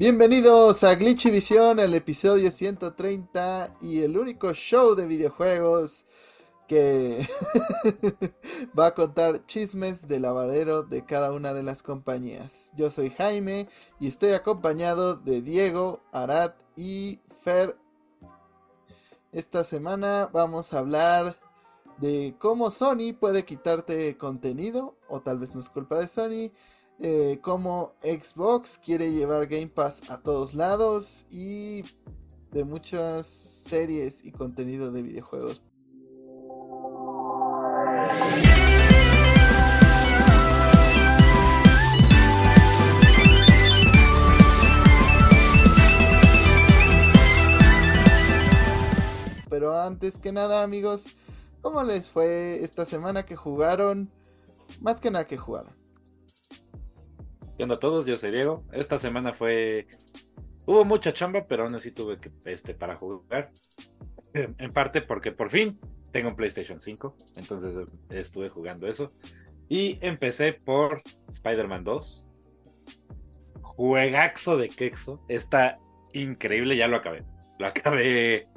Bienvenidos a Glitchy Visión, el episodio 130 y el único show de videojuegos que va a contar chismes del lavadero de cada una de las compañías. Yo soy Jaime y estoy acompañado de Diego, Arad y Fer. Esta semana vamos a hablar de cómo Sony puede quitarte contenido, o tal vez no es culpa de Sony, eh, cómo Xbox quiere llevar Game Pass a todos lados y de muchas series y contenido de videojuegos. Pero antes que nada amigos, ¿cómo les fue esta semana que jugaron? Más que nada que jugaron. ¿Qué onda a todos? Yo soy Diego. Esta semana fue. Hubo mucha chamba, pero aún así tuve que este, para jugar. En parte porque por fin tengo un PlayStation 5. Entonces estuve jugando eso. Y empecé por Spider-Man 2. Juegaxo de quexo. Está increíble, ya lo acabé. Lo acabé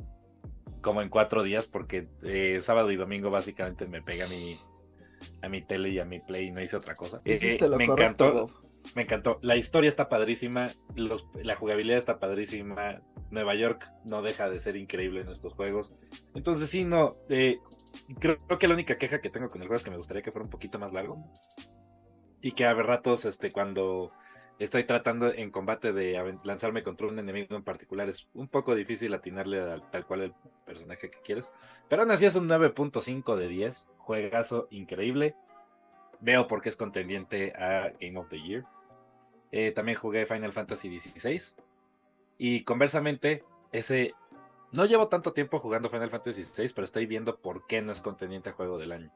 como en cuatro días porque eh, sábado y domingo básicamente me pegué a mi, a mi tele y a mi play y no hice otra cosa. Eh, me encantó. Me encantó. La historia está padrísima, la jugabilidad está padrísima. Nueva York no deja de ser increíble en estos juegos. Entonces, sí, no. Eh, creo, que la única queja que tengo con el juego es que me gustaría que fuera un poquito más largo. Y que a ratos, este, cuando estoy tratando en combate de lanzarme contra un enemigo en particular, es un poco difícil atinarle a tal cual el personaje que quieres. Pero aún así es un 9.5 de 10. Juegazo increíble veo por qué es contendiente a Game of the Year. Eh, también jugué Final Fantasy XVI. Y conversamente, ese. No llevo tanto tiempo jugando Final Fantasy XVI, pero estoy viendo por qué no es contendiente a juego del año.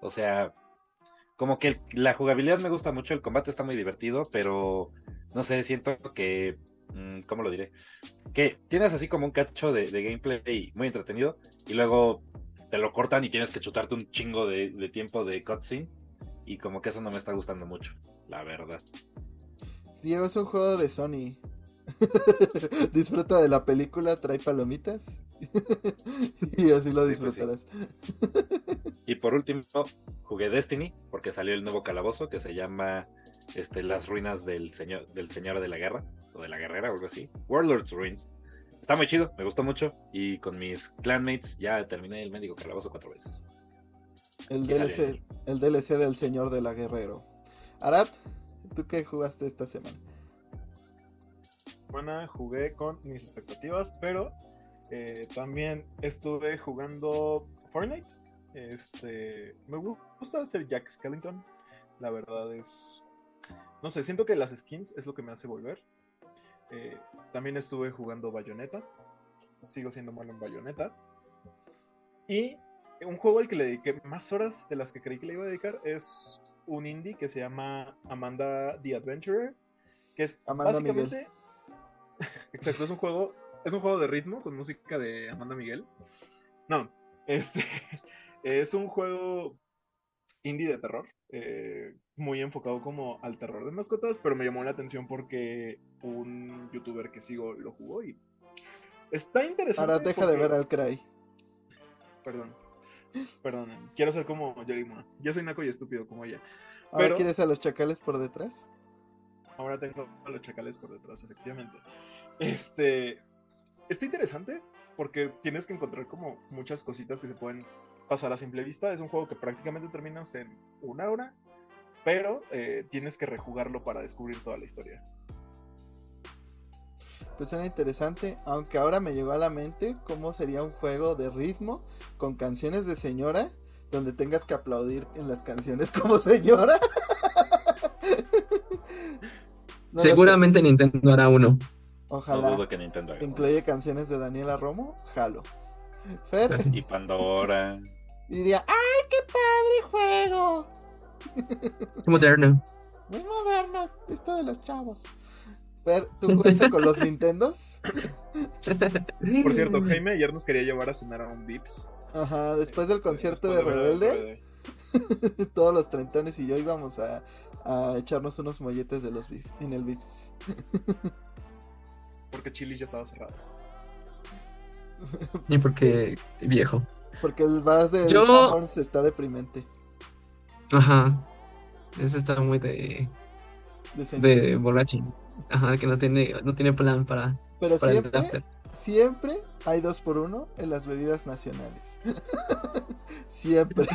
O sea, como que la jugabilidad me gusta mucho, el combate está muy divertido, pero no sé, siento que. Mm, ¿Cómo lo diré? Que tienes así como un cacho de, gameplay muy entretenido y luego te lo cortan y tienes que chutarte un chingo de, de tiempo de cutscene y como que eso no me está gustando mucho, la verdad. Diego es un juego de Sony. Disfruta de la película, trae palomitas y así lo pues disfrutarás. y por último, jugué Destiny porque salió el nuevo calabozo que se llama este, Las ruinas del señor, del señor de la guerra o de la guerrera o algo así. Warlords Ruins. Está muy chido, me gustó mucho y con mis clanmates ya terminé el médico calabozo cuatro veces. El DLC, el DLC del Señor de la Guerrero. Arad, ¿tú qué jugaste esta semana? Bueno, jugué con mis expectativas, pero eh, también estuve jugando Fortnite. Este, me gusta ser Jack Skellington. La verdad es, no sé, siento que las skins es lo que me hace volver. Eh, también estuve jugando Bayonetta. Sigo siendo malo en Bayonetta. Y un juego al que le dediqué más horas de las que creí que le iba a dedicar es un indie que se llama Amanda the Adventurer, que es Amanda básicamente Exacto, es un juego es un juego de ritmo con música de Amanda Miguel. No, este es un juego indie de terror, eh, muy enfocado como al terror de mascotas, pero me llamó la atención porque un youtuber que sigo lo jugó y está interesante. Ahora deja de ver al Cry. Perdón. Perdón, quiero ser como Yorima. Yo soy naco y estúpido como ella. ¿Ahora quieres a los chacales por detrás? Ahora tengo a los chacales por detrás, efectivamente. Este. Está interesante porque tienes que encontrar como muchas cositas que se pueden pasar a simple vista. Es un juego que prácticamente terminas en una hora, pero eh, tienes que rejugarlo para descubrir toda la historia pues suena interesante, aunque ahora me llegó a la mente cómo sería un juego de ritmo con canciones de señora, donde tengas que aplaudir en las canciones como señora. Seguramente Nintendo hará uno. Ojalá. No dudo que Nintendo haga Incluye canciones de Daniela Romo, jalo. Fer. Y Pandora. Y diría, ¡ay, qué padre juego! Qué moderno. Muy moderno esto de los chavos. ¿Tú jugaste con los Nintendos? Por cierto, Jaime ayer nos quería llevar a cenar a un Vips. Ajá, después del este, concierto de Rebelde, todos los trentones y yo íbamos a, echarnos unos molletes de los en el Vips. Chili's ya estaba cerrado. Y porque viejo. Porque el bar de Yo- Sanborns está deprimente. Ajá. Eso está muy de, de de borrachín. Ajá, que no tiene, no tiene plan para, Pero para el siempre, after. siempre hay dos por uno en las bebidas nacionales. siempre.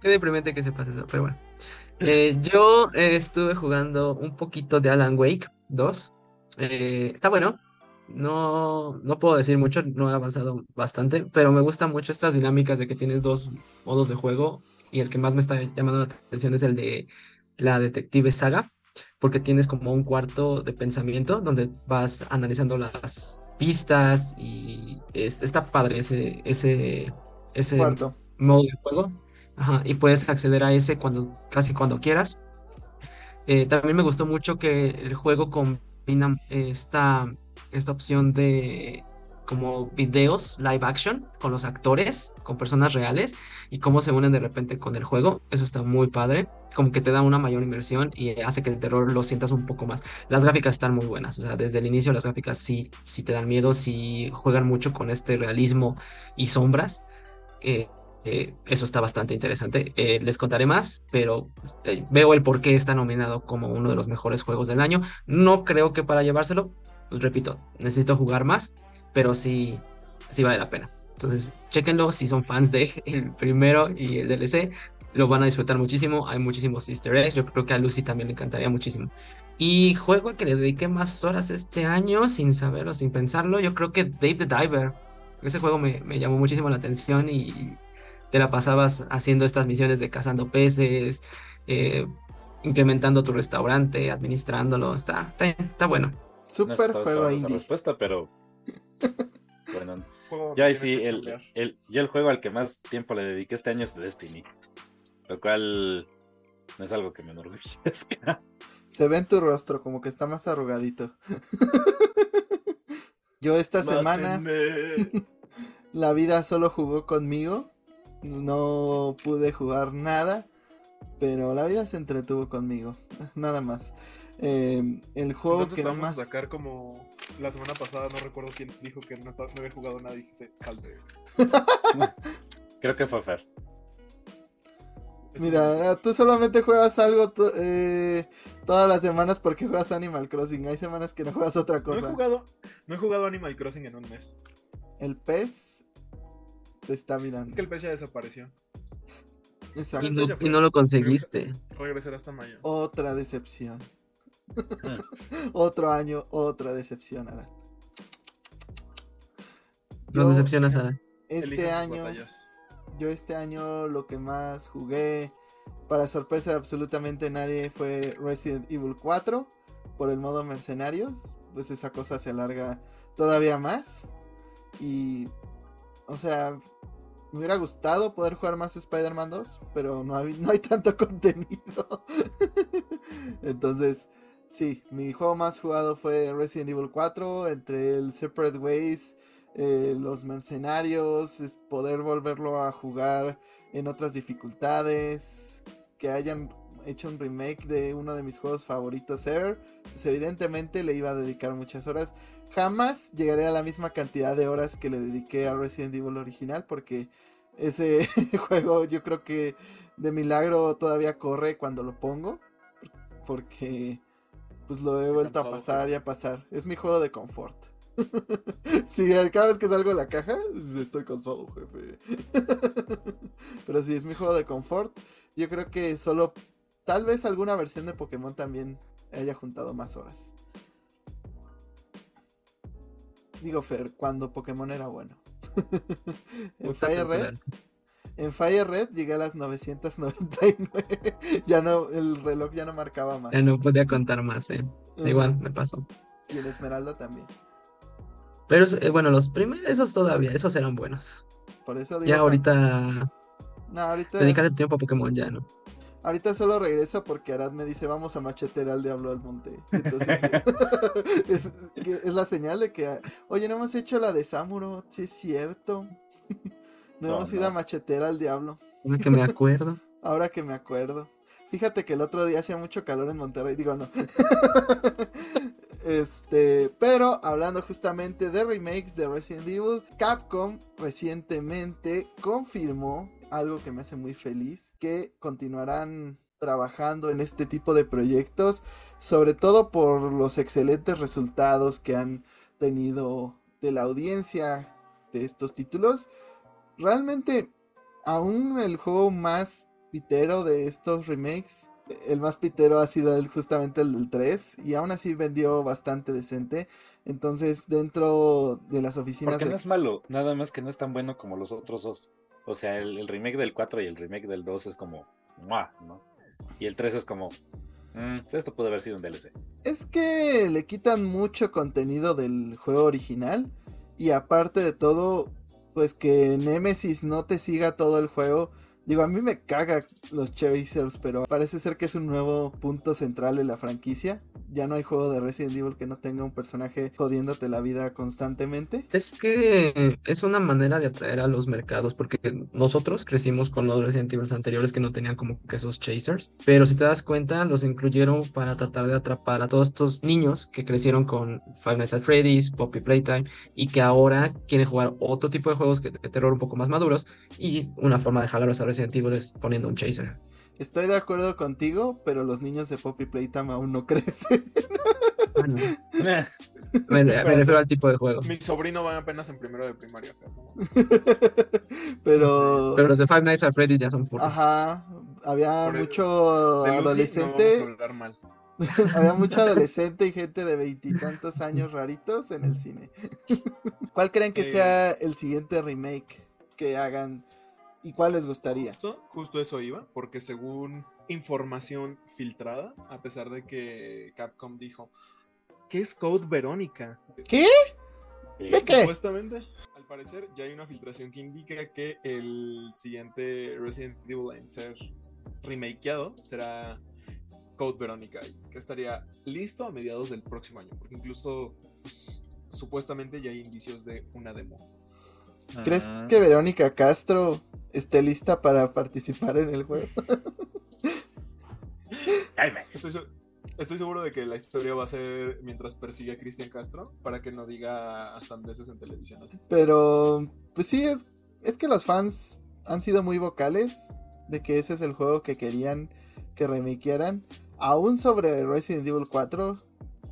Qué deprimente que sepas eso, pero bueno. Eh, yo eh, estuve jugando un poquito de Alan Wake 2. Eh, está bueno. No, no puedo decir mucho, no he avanzado bastante, pero me gustan mucho estas dinámicas de que tienes dos modos de juego y el que más me está llamando la atención es el de la Detective Saga, porque tienes como un cuarto de pensamiento donde vas analizando las pistas y es- está padre ese, ese, ese Cuarto. modo de juego. Ajá, y puedes acceder a ese cuando, casi cuando quieras. Eh, también me gustó mucho que el juego combina eh, esta, esta opción de como videos live action con los actores, con personas reales y cómo se unen de repente con el juego. Eso está muy padre. Como que te da una mayor inmersión y hace que el terror lo sientas un poco más. Las gráficas están muy buenas. O sea, desde el inicio las gráficas sí, sí te dan miedo, sí juegan mucho con este realismo y sombras. Eh, eh, eso está bastante interesante. Eh, les contaré más, pero eh, veo el por qué está nominado como uno de los mejores juegos del año. No creo que para llevárselo, repito, necesito jugar más, pero sí, sí vale la pena. Entonces, chéquenlo si son fans de el primero y el DLC, lo van a disfrutar muchísimo. Hay muchísimos easter eggs, yo creo que a Lucy también le encantaría muchísimo. Y juego al que le dediqué más horas este año, sin saberlo, sin pensarlo, yo creo que Dave the Diver. Ese juego me, me llamó muchísimo la atención y te la pasabas haciendo estas misiones de cazando peces, eh, incrementando tu restaurante, administrándolo. Está, está, está bueno. No Super estaba juego indie. respuesta, pero bueno, ahí tienes sí, el, el, yo el juego al que más tiempo le dediqué este año es Destiny, lo cual no es algo que me enorgullezca. Se ve en tu rostro como que está más arrugadito. Yo esta semana la vida solo jugó conmigo. No pude jugar nada. Pero la vida se entretuvo conmigo. Nada más. Eh, el juego que más... a sacar como la semana pasada, no recuerdo quién dijo que no, estaba- no había jugado nada y dijiste, salte. Creo que fue Fer. Mira, tú solamente juegas algo eh, todas las semanas porque juegas Animal Crossing. Hay semanas que no juegas otra No he cosa. jugado, no he jugado Animal Crossing en un mes. El pez te está mirando. Es que el pez ya desapareció. Exacto. Y no, y no lo conseguiste. Regresará hasta mayo. Otra decepción. Otro año, otra decepción, Arad. Nos Yo, decepciona, Sara. Este año, yo este año lo que más jugué, para sorpresa de absolutamente nadie, fue Resident Evil 4 por el modo mercenarios. Pues esa cosa se alarga todavía más. Y, o sea, me hubiera gustado poder jugar más Spider-Man 2, pero no hay, no hay tanto contenido. Entonces, sí, mi juego más jugado fue Resident Evil 4, entre el Separate Ways, eh, los mercenarios, poder volverlo a jugar en otras dificultades, que hayan hecho un remake de uno de mis juegos favoritos ever, pues evidentemente le iba a dedicar muchas horas. Jamás llegaré a la misma cantidad de horas que le dediqué a Resident Evil original, porque ese juego yo creo que de milagro todavía corre cuando lo pongo, porque pues lo he vuelto a pasar y a pasar. Es mi juego de confort. sí, cada vez que salgo de la caja, estoy cansado, jefe. Pero sí, es mi juego de confort. Yo creo que solo, tal vez alguna versión de Pokémon también haya juntado más horas. Digo, Fer, cuando Pokémon era bueno. en Fire Red, en Fire Red llegué a las 999. ya no, el reloj ya no marcaba más. Ya no podía contar más, eh. Igual me pasó. Y en Esmeralda también. Pero eh, bueno, los primeros, esos todavía, esos eran buenos. Por eso digo. Ya ahorita, No, ahorita, dedicarle tiempo a Pokémon ya no. ahorita solo regreso porque Arad me dice vamos a machetear al diablo al monte. Entonces, es, es la señal de que, oye, no hemos hecho la de Samuro, sí es cierto. No, No, hemos ido no. a machetear al diablo. Ahora que me acuerdo. Ahora que me acuerdo. Fíjate que el otro día hacía mucho calor en Monterrey, digo no. Este, pero hablando justamente de remakes de Resident Evil, Capcom recientemente confirmó algo que me hace muy feliz, que continuarán trabajando en este tipo de proyectos, sobre todo por los excelentes resultados que han tenido de la audiencia de estos títulos. Realmente, aún el juego más pitero de estos remakes el más pitero ha sido el, justamente el del 3 y aún así vendió bastante decente. Entonces, dentro de las oficinas... Porque de... no es malo, nada más que no es tan bueno como los otros dos. O sea, el, remake del 4 y el remake del 2 es como... ¿no? Y el 3 es como... Mm, esto puede haber sido un DLC. Es que le quitan mucho contenido del juego original y aparte de todo, pues que Nemesis no te siga todo el juego Digo, a mí me caga los Chasers, pero parece ser que es un nuevo punto central en la franquicia. Ya no hay juego de Resident Evil que no tenga un personaje jodiéndote la vida constantemente. Es que es una manera de atraer a los mercados, porque nosotros crecimos con los Resident Evil anteriores que no tenían como que esos chasers, pero si te das cuenta, los incluyeron para tratar de atrapar a todos estos niños que crecieron con Five Nights at Freddy's, Poppy Playtime, y que ahora quieren jugar otro tipo de juegos de terror un poco más maduros, y una forma de jalarlos a Resident Evil es poniendo un chaser. Estoy de acuerdo contigo, pero los niños de Poppy Playtime aún no crecen. Bueno, me, me, refiero al tipo de juego. Mi sobrino va apenas en primero de primaria. Pero... pero los de Five Nights at Freddy's ya son furros. Ajá, había mucho adolescente. había mucho adolescente y gente de veintitantos años raritos en el cine. ¿Cuál creen que sea el siguiente remake que hagan ¿Y cuál les gustaría? Justo, eso iba, porque según información filtrada, a pesar de que Capcom dijo, ¿qué es Code Verónica? ¿Qué? ¿De qué? Supuestamente, al parecer, ya hay una filtración que indica que el siguiente Resident Evil en ser remakeado será Code Verónica, que estaría listo a mediados del próximo año, porque incluso pues, supuestamente ya hay indicios de una demo. ¿Crees que Verónica Castro esté lista para participar en el juego? estoy, seguro de que la historia va a ser mientras persigue a Cristian Castro para que no diga a sandeces en televisión. Pero, pues sí, es, es que los fans han sido muy vocales de que ese es el juego que querían que remakearan. Aún sobre Resident Evil 4,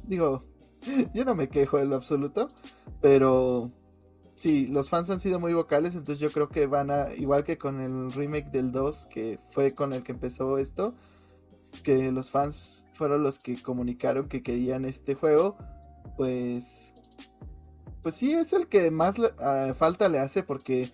digo, yo no me quejo en lo absoluto, pero sí, los fans han sido muy vocales, entonces yo creo que van a, igual que con el remake del 2, que fue con el que empezó esto, que los fans fueron los que comunicaron que querían este juego, pues, pues sí, es el que más ah, falta le hace porque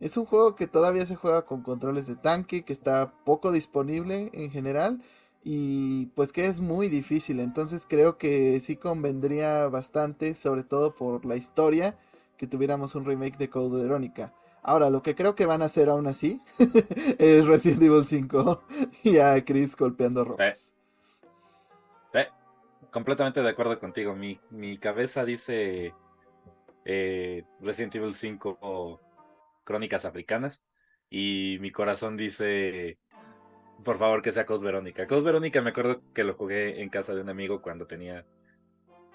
es un juego que todavía se juega con controles de tanque, que está poco disponible en general y pues que es muy difícil, entonces creo que sí convendría bastante, sobre todo por la historia que tuviéramos un remake de Code Verónica. Ahora, lo que creo que van a hacer aún así es Resident Evil 5 y a Chris golpeando rocas. completamente de acuerdo contigo. Mi, mi cabeza dice eh, Resident Evil 5 Crónicas Africanas y mi corazón dice por favor que sea Code Verónica. Code Verónica me acuerdo que lo jugué en casa de un amigo cuando tenía...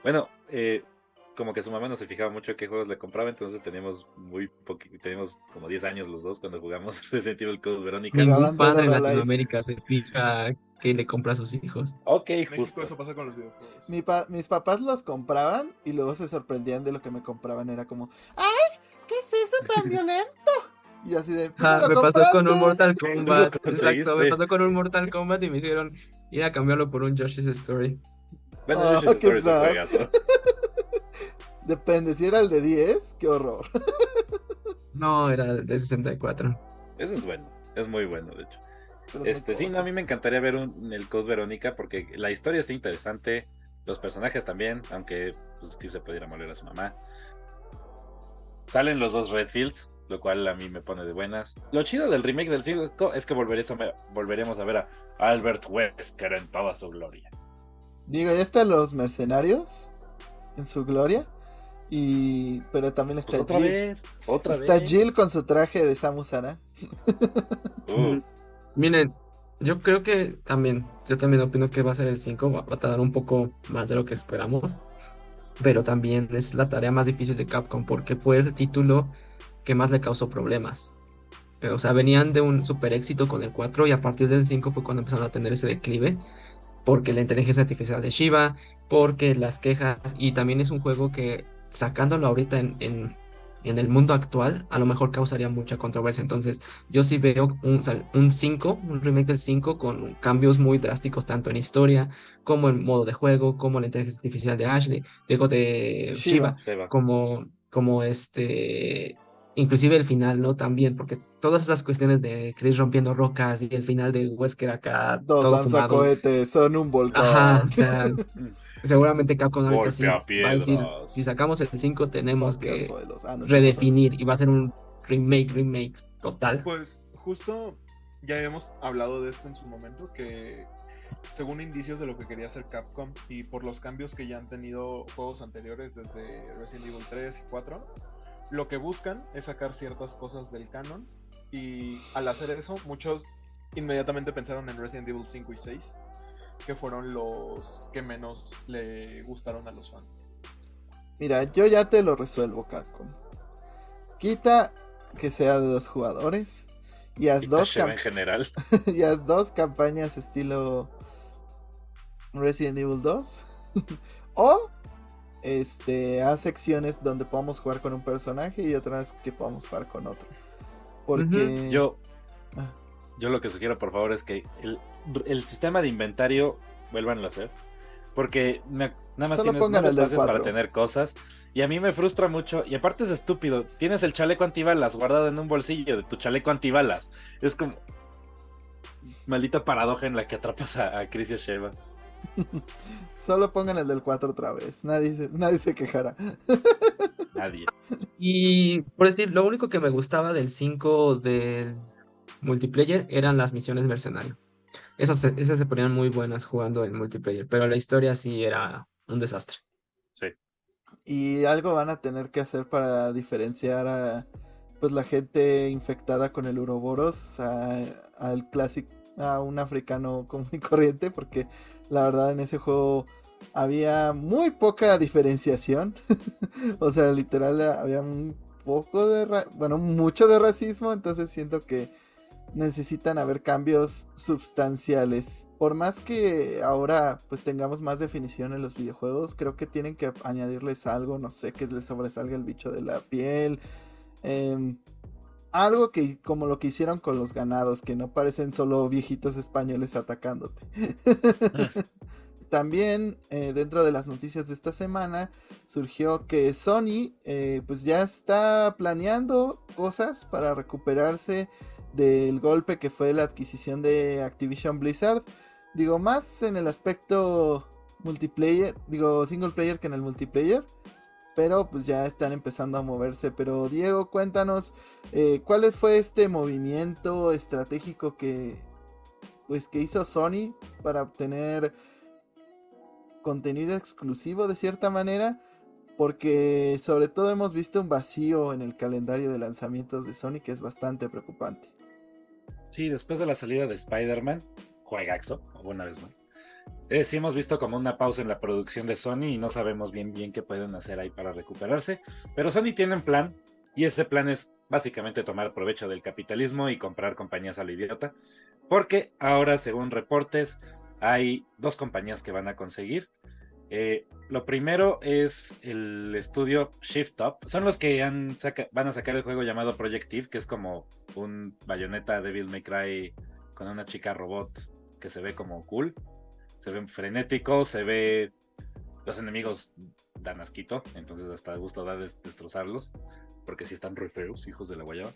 Bueno, eh, como que su mamá no se fijaba mucho qué juegos le compraba, entonces teníamos muy poquito, teníamos como 10 años los dos cuando jugamos Resident Evil Code Verónica. Ningún padre en Latinoamérica se fija qué le compra a sus hijos. Ok, justo. eso pasa con los videojuegos. mis papás los compraban y luego se sorprendían de lo que me compraban. Era como, ¡ay! ¿Qué es eso tan violento? Y así de. Ah, me pasó con un Mortal Kombat. Exacto, me pasó con un Mortal Kombat y me hicieron ir a cambiarlo por un Yoshi's Story. Bueno, oh, Yoshi's Story es un Depende, si era el de 10, qué horror. no, era de 64. Eso es bueno, es muy bueno, de hecho. este, sí, no, a mí me encantaría ver un, el Code Verónica porque la historia está interesante, los personajes también, aunque pues, Steve se pudiera moler a su mamá. Salen los dos Redfields, lo cual a mí me pone de buenas. Lo chido del remake del 5 es que volveremos a ver a Albert Wesker en toda su gloria. Digo, ya están los mercenarios en su gloria. Y, pero también está pues otra Jill. Vez, otra está vez. Jill con su traje de Samus Aran. Uh. Miren, Yo creo que también, yo también opino que va a ser el 5, va, va a tardar un poco más de lo que esperamos, pero también es la tarea más difícil de Capcom porque fue el título que más le causó problemas. Eh, O sea, venían de un super éxito con el 4 y a partir del 5 fue cuando empezaron a tener ese declive, porque la inteligencia artificial de Shiva, porque las quejas, y también es un juego que sacándolo ahorita en, en, en el mundo actual, a lo mejor causaría mucha controversia. Entonces, yo sí veo un, sal- un 5, un remake del 5 con cambios muy drásticos tanto en historia como en modo de juego, como la inteligencia artificial de Ashley, digo de Shiva. Como, como este, inclusive el final, ¿no? También, porque todas esas cuestiones de Chris rompiendo rocas y el final de Wesker acá Dos todo fumado. lanzacohetes, son un volcán. Ajá, o sea, seguramente Capcom ahorita sí va a decir, si sacamos el 5 tenemos que. Ah, no, redefinir y va a ser un remake, remake total. Pues justo ya habíamos hablado de esto en su momento, que según indicios de lo que quería hacer Capcom y por los cambios que ya han tenido juegos anteriores desde Resident Evil 3 y 4, lo que buscan es sacar ciertas cosas del canon y al hacer eso muchos inmediatamente pensaron en Resident Evil 5 y 6, que fueron los que menos le gustaron a los fans. Mira, yo ya te lo resuelvo, Capcom. Quita que sea de dos jugadores y haz Y dos, en general. y haz dos campañas estilo Resident Evil 2. o este haz secciones donde podamos jugar con un personaje y otras que podamos jugar con otro. Porque Yo, Ah, yo lo que sugiero, por favor, es que el, el sistema de inventario vuelvan a hacer. Porque me- nada más Solo tienes pongan el del para tener cosas. Y a mí me frustra mucho. Y aparte es estúpido. Tienes el chaleco antibalas guardado en un bolsillo de tu chaleco antibalas. Es como. Maldita paradoja en la que atrapas a, a Chris y a Sheva. solo pongan el del 4 otra vez. Nadie se, nadie se quejará. Nadie. Y por decir, lo único que me gustaba del 5 del multiplayer eran las misiones mercenario. Esas, se- esas se ponían muy buenas jugando en multiplayer, pero la historia sí era un desastre. Sí. Y algo van a tener que hacer para diferenciar a pues la gente infectada con el uroboros a- al clásico a un africano común y corriente porque la verdad en ese juego había muy poca diferenciación o sea literal había un poco de ra- bueno mucho de racismo entonces siento que necesitan haber cambios sustanciales. Por más que ahora pues tengamos más definición en los videojuegos, creo que tienen que añadirles algo, no sé, que les sobresalga el bicho de la piel. em, algo que como lo que hicieron con los ganados, que no parecen solo viejitos españoles atacándote. También eh, dentro de las noticias de esta semana surgió que Sony eh, pues ya está planeando cosas para recuperarse del golpe que fue la adquisición de Activision Blizzard. Digo, más en el aspecto multiplayer, digo single player que en el multiplayer. Pero pues ya están empezando a moverse. Pero Diego, cuéntanos eh, cuál fue este movimiento estratégico que pues que hizo Sony para obtener contenido exclusivo de cierta manera. Porque sobre todo hemos visto un vacío en el calendario de lanzamientos de Sony que es bastante preocupante. Sí, después de la salida de Spider-Man, juegaxo, una vez más. Eh, sí hemos visto como una pausa en la producción de Sony y no sabemos bien bien qué pueden hacer ahí para recuperarse. Pero Sony tiene un plan y ese plan es básicamente tomar provecho del capitalismo y comprar compañías a lo idiota. Porque ahora, según reportes, hay dos compañías que van a conseguir. Eh, lo primero es el estudio Shift Up. Son los que van a sacar el juego llamado Projective, que es como un bayoneta Devil May Cry con una chica robot que se ve como cool. Se ve frenético, se ve. Los enemigos dan asquito, entonces hasta gusto da des- destrozarlos, porque sí están re feos, hijos de la guayaba.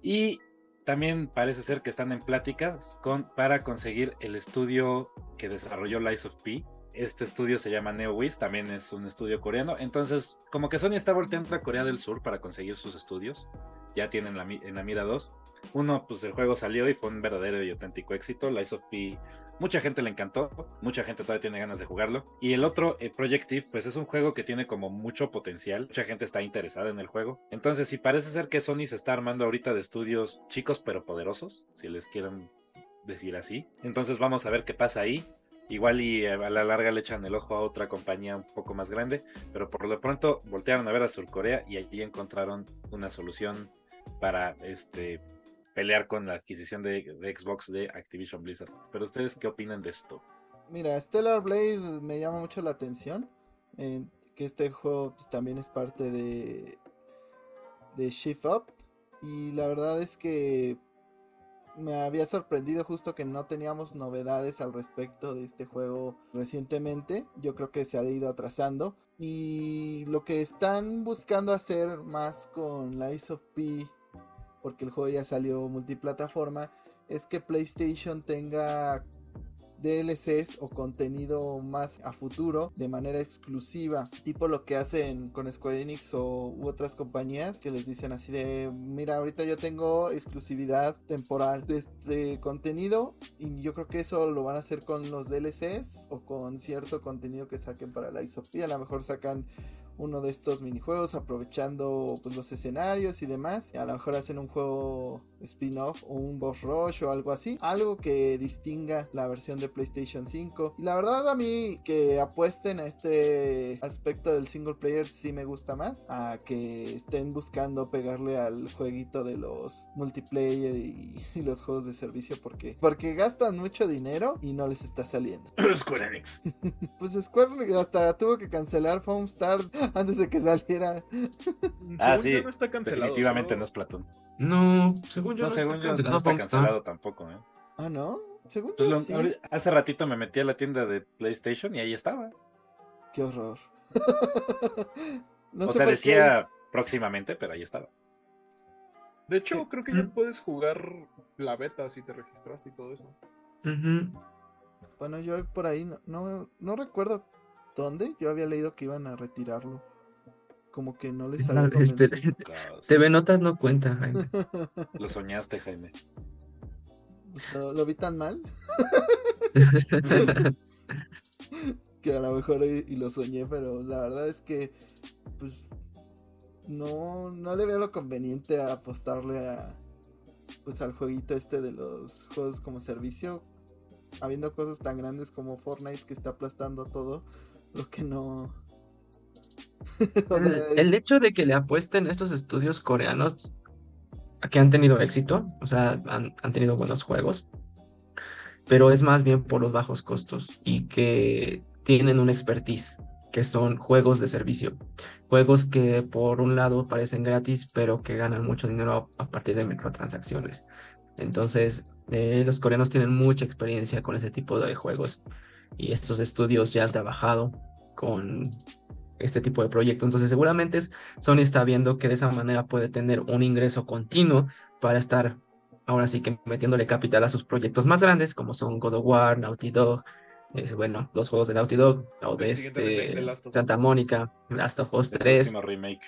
Y también parece ser que están en pláticas con, para conseguir el estudio que desarrolló Lies of P. Este estudio se llama NeoWiz, también es un estudio coreano. Entonces, como que Sony está volteando a Corea del Sur para conseguir sus estudios. Ya tienen la en la mira dos. Uno, pues el juego salió y fue un verdadero y auténtico éxito. Lies of P, mucha gente le encantó, mucha gente todavía tiene ganas de jugarlo. Y el otro, eh, Projective, pues es un juego que tiene como mucho potencial. Mucha gente está interesada en el juego. Entonces, si parece ser que Sony se está armando ahorita de estudios chicos pero poderosos, si les quieren decir así. Entonces vamos a ver qué pasa ahí. Igual y a la larga le echan el ojo a otra compañía un poco más grande, pero por lo pronto voltearon a ver a Surcorea y allí encontraron una solución para este pelear con la adquisición de, Xbox de Activision Blizzard. Pero ustedes qué opinan de esto? Mira, Stellar Blade me llama mucho la atención. que este juego pues, también es parte de, Shift Up. Y la verdad es que me había sorprendido justo que no teníamos novedades al respecto de este juego recientemente. Yo creo que se ha ido atrasando. Y lo que están buscando hacer más con la of P, porque el juego ya salió multiplataforma, es que PlayStation tenga DLCs o contenido más a futuro de manera exclusiva, tipo lo que hacen con Square Enix o u otras compañías que les dicen así de, mira, ahorita yo tengo exclusividad temporal de este contenido y yo creo que eso lo van a hacer con los DLCs o con cierto contenido que saquen para la isopía, a lo mejor sacan uno de estos minijuegos aprovechando pues, los escenarios y demás. A lo mejor hacen un juego spin-off o un boss rush o algo así. Algo que distinga la versión de PlayStation 5. Y la verdad a mí que apuesten a este aspecto del single player sí me gusta más. A que estén buscando pegarle al jueguito de los multiplayer y, los juegos de servicio porque, porque gastan mucho dinero y no les está saliendo. Square Enix. pues Square hasta tuvo que cancelar Foam Stars antes de que saliera. ah, sí. no está cancelado. Definitivamente ¿no? es Platón. No, según yo no, según está, cancelado, no está cancelado tampoco, ¿eh? Ah, ¿no? Según pues yo sí. Hace ratito me metí a la tienda de PlayStation y ahí estaba. Qué horror. o sea, decía próximamente, pero ahí estaba. De hecho, creo que ya puedes jugar la beta si te registraste y todo eso. Bueno, yo por ahí no, no, no recuerdo ¿Dónde? Yo había leído que iban a retirarlo. Como que no les había este, TV Notas no cuenta, Jaime. Lo soñaste, Jaime. ¿Lo, vi tan mal? que a lo mejor y, lo soñé, pero la verdad es que pues no, no le veo lo conveniente a apostarle a pues al jueguito este de los juegos como servicio, habiendo cosas tan grandes como Fortnite que está aplastando todo lo que no. el, hecho de que le apuesten estos estudios coreanos a que han tenido éxito, o sea, han, tenido buenos juegos, pero es más bien por los bajos costos y que tienen una expertise, que son juegos de servicio, juegos que por un lado parecen gratis, pero que ganan mucho dinero a, partir de microtransacciones. Entonces, eh, los coreanos tienen mucha experiencia con ese tipo de juegos y estos estudios ya han trabajado con este tipo de proyectos. Entonces seguramente Sony está viendo que de esa manera puede tener un ingreso continuo para estar ahora sí que metiéndole capital a sus proyectos más grandes como son God of War, Naughty Dog, bueno, los juegos de Naughty Dog o de este Santa Mónica, Last of Us 3. remake.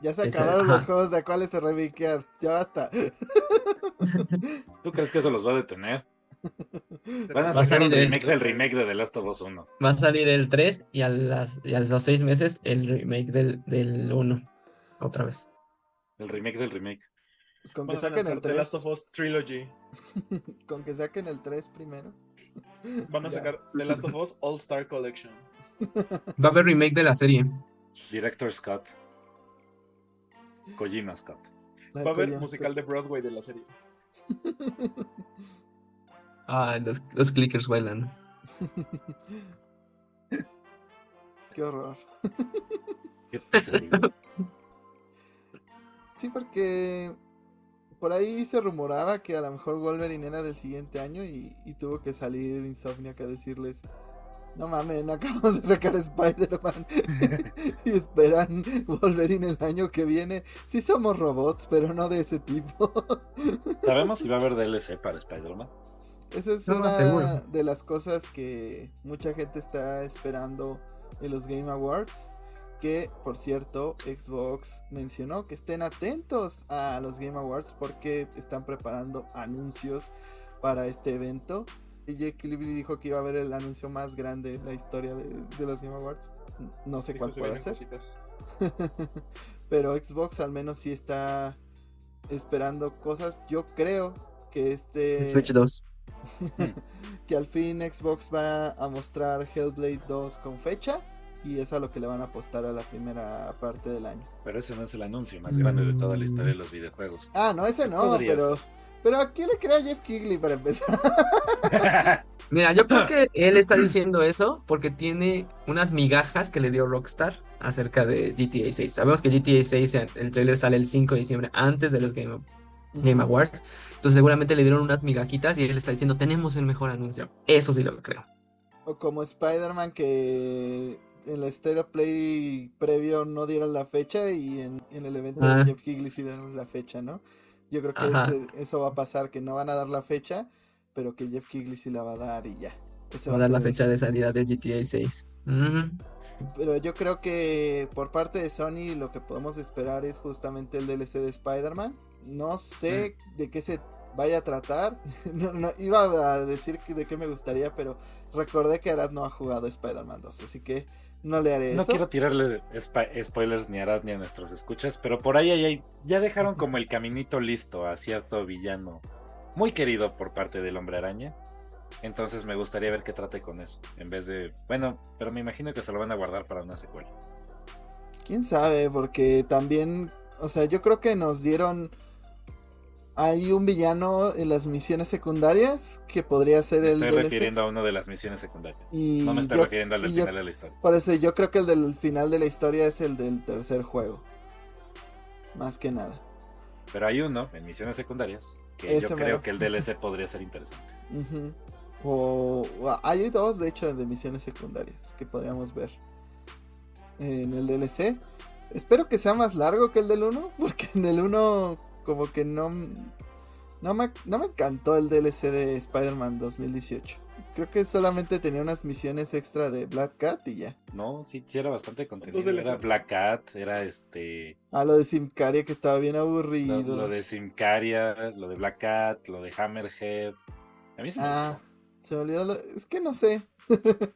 Ya se acabaron los juegos de cuáles se remakear. Ya basta. ¿Tú crees que eso los va a detener? Van a, sacar salir el remake del remake de The Last of Us 1. Va a salir el 3 y a, las, y a los 6 meses el remake del, del 1. Otra vez. El remake del remake. Pues con que saquen el 3. The Last of Us Trilogy. con que saquen el 3 primero. Van a sacar The Last of Us All Star Collection. Va a haber remake de la serie. Director Scott. Kojima Scott. Va a haber musical de Broadway de la serie. Ah, los, los clickers bailan. Qué horror. Qué sí, porque por ahí se rumoraba que a lo mejor Wolverine era del siguiente año y, tuvo que salir Insomniac a decirles, no mames, no acabamos de sacar Spider-Man y esperan Wolverine el año que viene. Sí somos robots, pero no de ese tipo. ¿Sabemos si va a haber DLC para Spider-Man? Esa es una de las cosas que mucha gente está esperando en los Game Awards. Que, por cierto, Xbox mencionó que estén atentos a los Game Awards porque están preparando anuncios para este evento. Y Jake Libby dijo que iba a haber el anuncio más grande en la historia de, los Game Awards. No sé cuál puede ser. Pero Xbox al menos sí está esperando cosas. Yo creo que este. Switch 2 que al fin Xbox va a mostrar Hellblade 2 con fecha y es a lo que le van a apostar a la primera parte del año. Pero ese no es el anuncio más grande de toda la historia de los videojuegos. Ah, no, ese no, pero, pero ¿a quién le crea Jeff Kigley para empezar? Mira, yo creo que él está diciendo eso porque tiene unas migajas que le dio Rockstar acerca de GTA 6. Sabemos que GTA 6, el trailer sale el 5 de diciembre antes de los Game, Game Awards. Entonces seguramente le dieron unas migajitas y él está diciendo, tenemos el mejor anuncio. Eso sí lo creo. O como Spider-Man que en la Stereo Play previo no dieron la fecha y en, en el evento Ah. de Jeff Kigley sí dieron la fecha, ¿no? Yo creo que ese- eso va a pasar, que no van a dar la fecha, pero que Jeff Kigley sí la va a dar y ya. Ese Va a dar la el- fecha de salida de GTA 6. Ujú. Pero yo creo que por parte de Sony lo que podemos esperar es justamente el DLC de Spider-Man. No sé de qué se vaya a tratar. No, no, iba a decir que- de qué me gustaría, pero recordé que Arad no ha jugado Spider-Man 2, así que no le haré No eso. quiero tirarle spoilers ni a Arad ni a nuestros escuchas, pero por ahí, ahí- ahí ya dejaron como el caminito listo a cierto villano muy querido por parte del hombre araña. Entonces me gustaría ver qué trate con eso. En vez de. Bueno, pero me imagino que se lo van a guardar para una secuela. Quién sabe, porque también, o sea, yo creo que nos dieron hay un villano en las misiones secundarias que podría ser Me el estoy DLC. refiriendo a una de las misiones secundarias. Y No me estoy yo- refiriendo al del y yo- final de la historia. Por eso yo creo que el del final de la historia es el del tercer juego. Más que nada. Pero hay uno en misiones secundarias que Ese yo mero. creo que el DLC podría ser interesante. O, o hay dos, de hecho, de misiones secundarias que podríamos ver en el DLC. Espero que sea más largo que el del 1, porque en el 1 como que no, no, me, no me encantó el DLC de Spider-Man 2018. Creo que solamente tenía unas misiones extra de Black Cat y ya. No, sí, sí era bastante contenido. Era Black Cat, era este. Ah, lo de Simcaria que estaba bien aburrido. Lo, lo de Simcaria, lo de Black Cat, lo de Hammerhead. A mí sí me Ah, gustó. se me olvidó. lo- Es que no sé.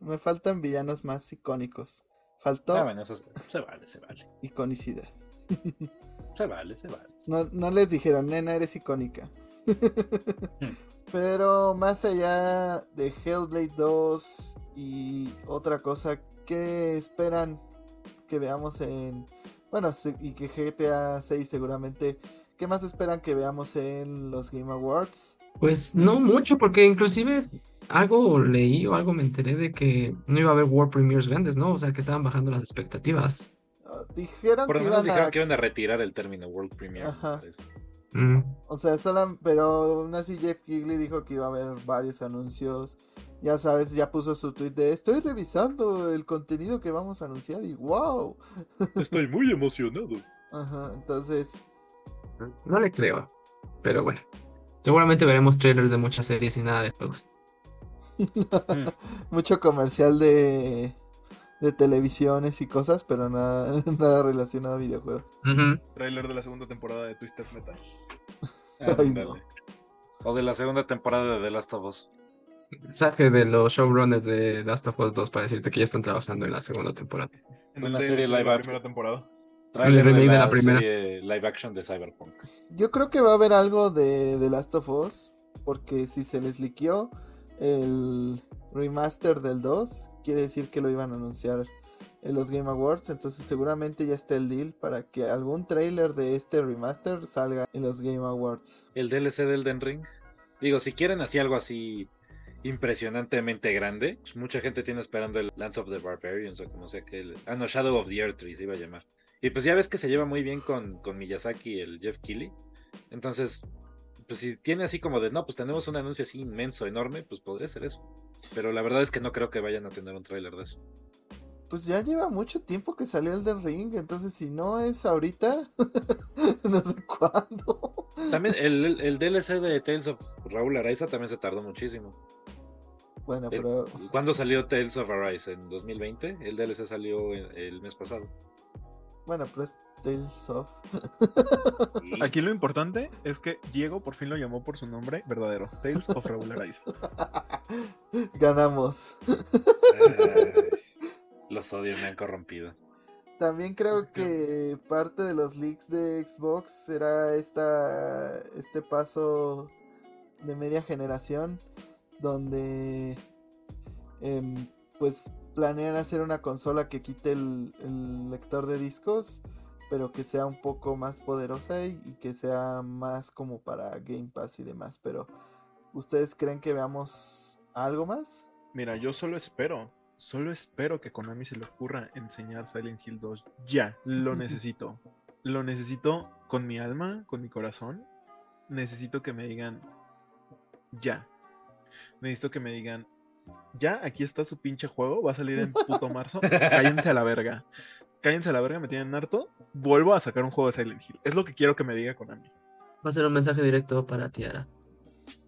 me faltan villanos más icónicos. Faltó Ah, bueno, eso se, se vale, se vale. iconicidad. Se vale, se vale. No, no les dijeron, nena, eres icónica. Hmm. Pero más allá de Hellblade 2 y otra cosa, ¿qué esperan que veamos en... Bueno, y que GTA 6 seguramente... ¿Qué más esperan que veamos en los Game Awards? Pues no mucho, porque inclusive es- algo leí o algo me enteré de que no iba a haber World Premiers grandes, ¿no? O sea, que estaban bajando las expectativas. Dijeron Por lo que menos iban dijeron a... que iban a retirar el término World Premiere. Ajá. Mm. O sea, solam- pero aún así Jeff Kigley dijo que iba a haber varios anuncios. Ya sabes, ya puso su tweet de estoy revisando el contenido que vamos a anunciar y wow. Estoy muy emocionado. Ajá, entonces, No le creo, pero bueno. Seguramente veremos trailers de muchas series y nada de juegos. mucho comercial de, de televisiones y cosas, pero nada, nada relacionado a videojuegos. Ujú. Trailer de la segunda temporada de Twisted Metal. Ay, Ándale. no. O de la segunda temporada de The Last of Us. Mensaje de los showrunners de Last of Us 2 para decirte que ya están trabajando en la segunda temporada. En el serie live la action. primera temporada. Trailer remake de la primera. serie live action de Cyberpunk. Yo creo que va a haber algo de The Last of Us, porque si se les liqueó el remaster del 2, quiere decir que lo iban a anunciar en los Game Awards, entonces seguramente ya está el deal para que algún trailer de este remaster salga en los Game Awards. El DLC del Den Ring. Digo, si quieren así algo así impresionantemente grande, pues mucha gente tiene esperando el Lance of the Barbarians o como sea que el... Ah, no, Shadow of the Earth Tree se iba a llamar. Y pues ya ves que se lleva muy bien con, con Miyazaki el Jeff Keighley. Entonces, pues si tiene así como de, no, pues tenemos un anuncio así inmenso, enorme, pues podría ser eso. Pero la verdad es que no creo que vayan a tener un tráiler de eso. Pues ya lleva mucho tiempo que salió el del Ring, entonces si no es ahorita, no sé cuándo. También el, el- el DLC de Tales of Raúl Araiza también se tardó muchísimo. Bueno, El- pero ¿Cuándo salió Tales of Arise? ¿En 2020? El DLC salió el, mes pasado. bueno, pero es Tales of. Aquí lo importante es que Diego por fin lo llamó por su nombre verdadero. Tales of Raúl Araiza. Ganamos. Los odios me han corrompido. También creo que parte de los leaks de Xbox será esta, este paso de media generación donde em, pues planean hacer una consola que quite el, el, lector de discos pero que sea un poco más poderosa y, y, que sea más como para Game Pass y demás pero ustedes creen que veamos algo más mira yo solo espero solo espero que Konami se le ocurra enseñar Silent Hill 2 ya lo necesito lo necesito con mi alma con mi corazón necesito que me digan ya. Necesito que me digan, ya, aquí está su pinche juego, va a salir en puto marzo, cállense a la verga. Cállense a la verga, me tienen harto, vuelvo a sacar un juego de Silent Hill. Es lo que quiero que me diga Konami. Va a ser un mensaje directo para Tiara.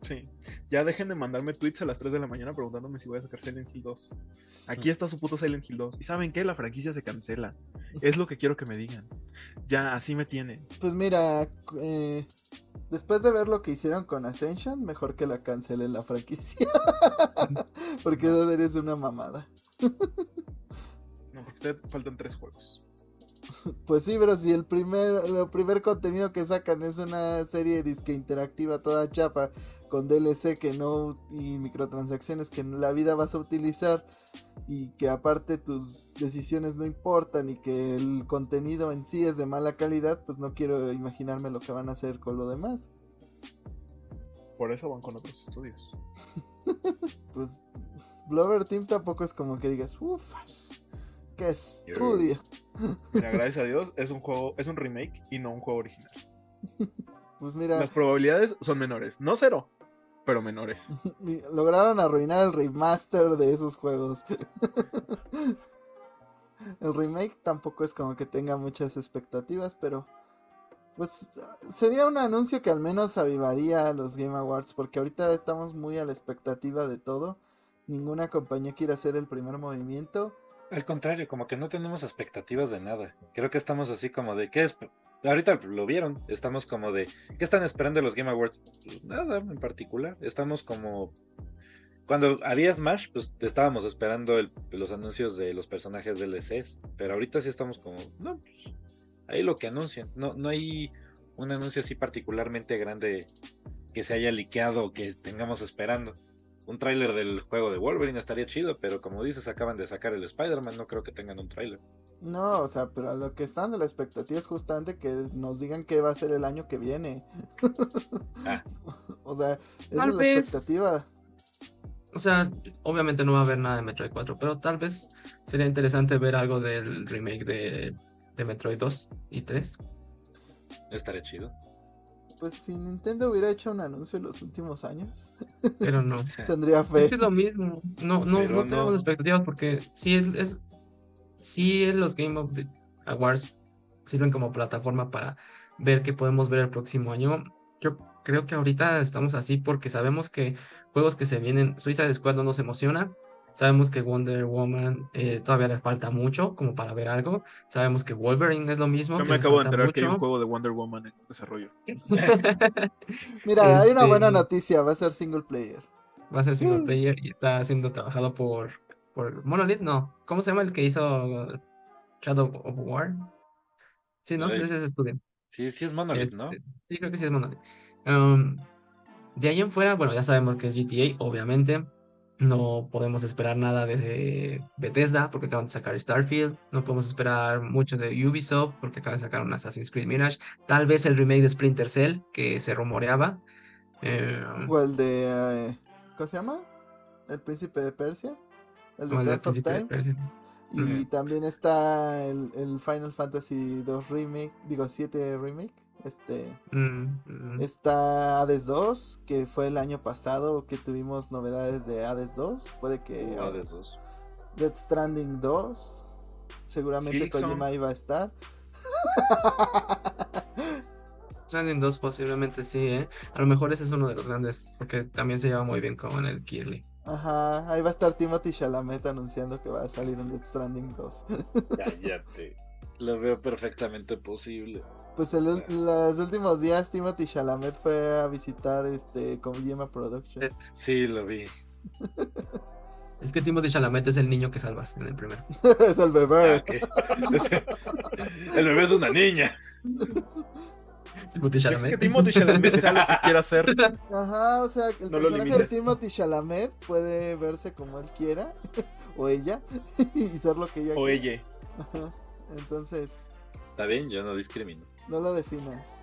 Sí. Ya dejen de mandarme tweets a las 3 de la mañana preguntándome si voy a sacar Silent Hill 2. Aquí está su puto Silent Hill 2. ¿Y saben qué? La franquicia se cancela. Es lo que quiero que me digan. Ya, así me tienen. Pues mira, eh, después de ver lo que hicieron con Ascension, mejor que la cancelen la franquicia. porque eres una mamada. te faltan tres juegos. Pues sí, pero si el primer, el primer contenido que sacan es una serie disque interactiva toda chapa con DLC que no y microtransacciones que en la vida vas a utilizar y que aparte tus decisiones no importan y que el contenido en sí es de mala calidad, pues no quiero imaginarme lo que van a hacer con lo demás. Por eso van con otros estudios. pues Blover Team tampoco es como que digas, uff, qué estudio. Mira, gracias a Dios es un juego, es un remake y no un juego original. Pues mira. Las probabilidades son menores, no cero, pero menores. Lograron arruinar el remaster de esos juegos. el remake tampoco es como que tenga muchas expectativas, pero pues sería un anuncio que al menos avivaría a los Game Awards, porque ahorita estamos muy a la expectativa de todo. Ninguna compañía quiere hacer el primer movimiento. Al contrario, como que no tenemos expectativas de nada. Creo que estamos así como de, ¿qué es? Ahorita lo vieron, estamos como de, ¿qué están esperando los Game Awards? Pues nada en particular, estamos como... Cuando había Smash, pues estábamos esperando el, los anuncios de los personajes DLCs, pero ahorita sí estamos como, no, pues, ahí lo que anuncian, no, no hay un anuncio así particularmente grande que se haya liqueado o que tengamos esperando un tráiler del juego de Wolverine estaría chido, pero como dices, acaban de sacar el Spider-Man, no creo que tengan un tráiler. No, o sea, pero lo que están de la expectativa es justamente que nos digan qué va a ser el año que viene. Ah. o sea, es la expectativa. O sea, obviamente no va a haber nada de Metroid 4, pero tal vez sería interesante ver algo del remake de, de Metroid 2 y 3. Estaría chido pues si Nintendo hubiera hecho un anuncio en los últimos años. Pero no. tendría fe. Es que es lo mismo. No, no, no tenemos expectativas porque sí es, es sí los Game of the Awards sirven como plataforma para ver qué podemos ver el próximo año. Yo creo que ahorita estamos así porque sabemos que juegos que se vienen, Suiza Squad no nos emociona, Sabemos que Wonder Woman eh, todavía le falta mucho como para ver algo. Sabemos que Wolverine es lo mismo. Yo me acabo de enterar que hay un juego de Wonder Woman en desarrollo. Mira, hay una buena este, noticia, va a ser single player. Va a ser single mm. player y está siendo trabajado por, por Monolith, no. ¿Cómo se llama el que hizo Shadow of War? Sí, ¿no? Ese es estudio. Sí, sí es Monolith, ¿no? Este, sí, creo que sí es Monolith. Um, de ahí en fuera, bueno, ya sabemos que es GTA, obviamente. No podemos esperar nada de Bethesda porque acaban de sacar Starfield. No podemos esperar mucho de Ubisoft porque acaban de sacar un Assassin's Creed Mirage. Tal vez el remake de Splinter Cell que se rumoreaba. Eh, o el de. Eh, ¿Cómo se llama? El Príncipe de Persia. El de Sands of Time. Y también está el, el, Final Fantasy 2 Remake. Digo, 7 Remake. Este mm, mm. está Hades 2, que fue el año pasado que tuvimos novedades de Hades 2. Puede que uh, Hades 2. Dead Stranding 2. Seguramente Kojima iba a estar. Stranding 2 posiblemente sí, ¿eh? A lo mejor ese es uno de los grandes, porque también se lleva muy bien con el Kirley. Ajá, ahí va a estar Timothy Chalamet anunciando que va a salir en Dead Stranding 2. Cállate. Lo veo perfectamente posible. Pues en los últimos días Timothy Chalamet fue a visitar este Kojima Productions. Sí, lo vi. Es que Timothy Chalamet es el niño que salvas en el primero. es el bebé. Ah, el bebé es una niña. Timothy Chalamet. que Timothy Chalamet sea lo que quiera hacer. Ajá, o sea, el No personaje de. Timothy Chalamet puede verse como él quiera, o ella, y ser lo que ella O quiera. ella. Ajá. Entonces, Está bien, yo no discrimino. No lo definas.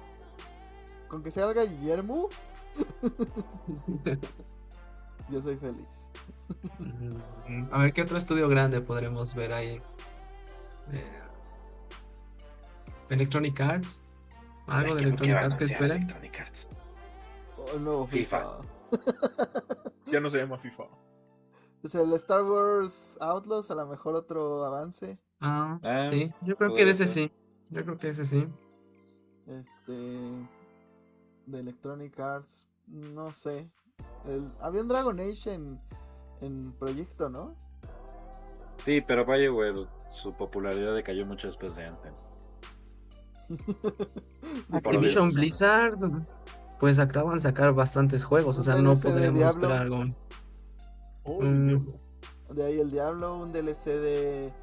Con que salga Guillermo, yo soy feliz. A ver qué otro estudio grande podremos ver ahí. Eh, Electronic Arts. Algo de Es que, ¿por qué Electronic Arts que esperen. Electronic Arts? O el nuevo FIFA. FIFA. Ya no se llama FIFA. Pues el Star Wars Outlaws, a lo mejor otro avance. Ah, Ah, sí, yo creo que de ese sí. Yo creo que ese sí. Este. De Electronic Arts, no sé. El, había un Dragon Age en, en proyecto, ¿no? Sí, pero BioWare, su popularidad decayó mucho después de Anthem. Activision. Blizzard, pues acaban de sacar bastantes juegos, o sea, no DLC de podríamos Diablo. esperar algo. Oh, Mm. De ahí el Diablo, un DLC de,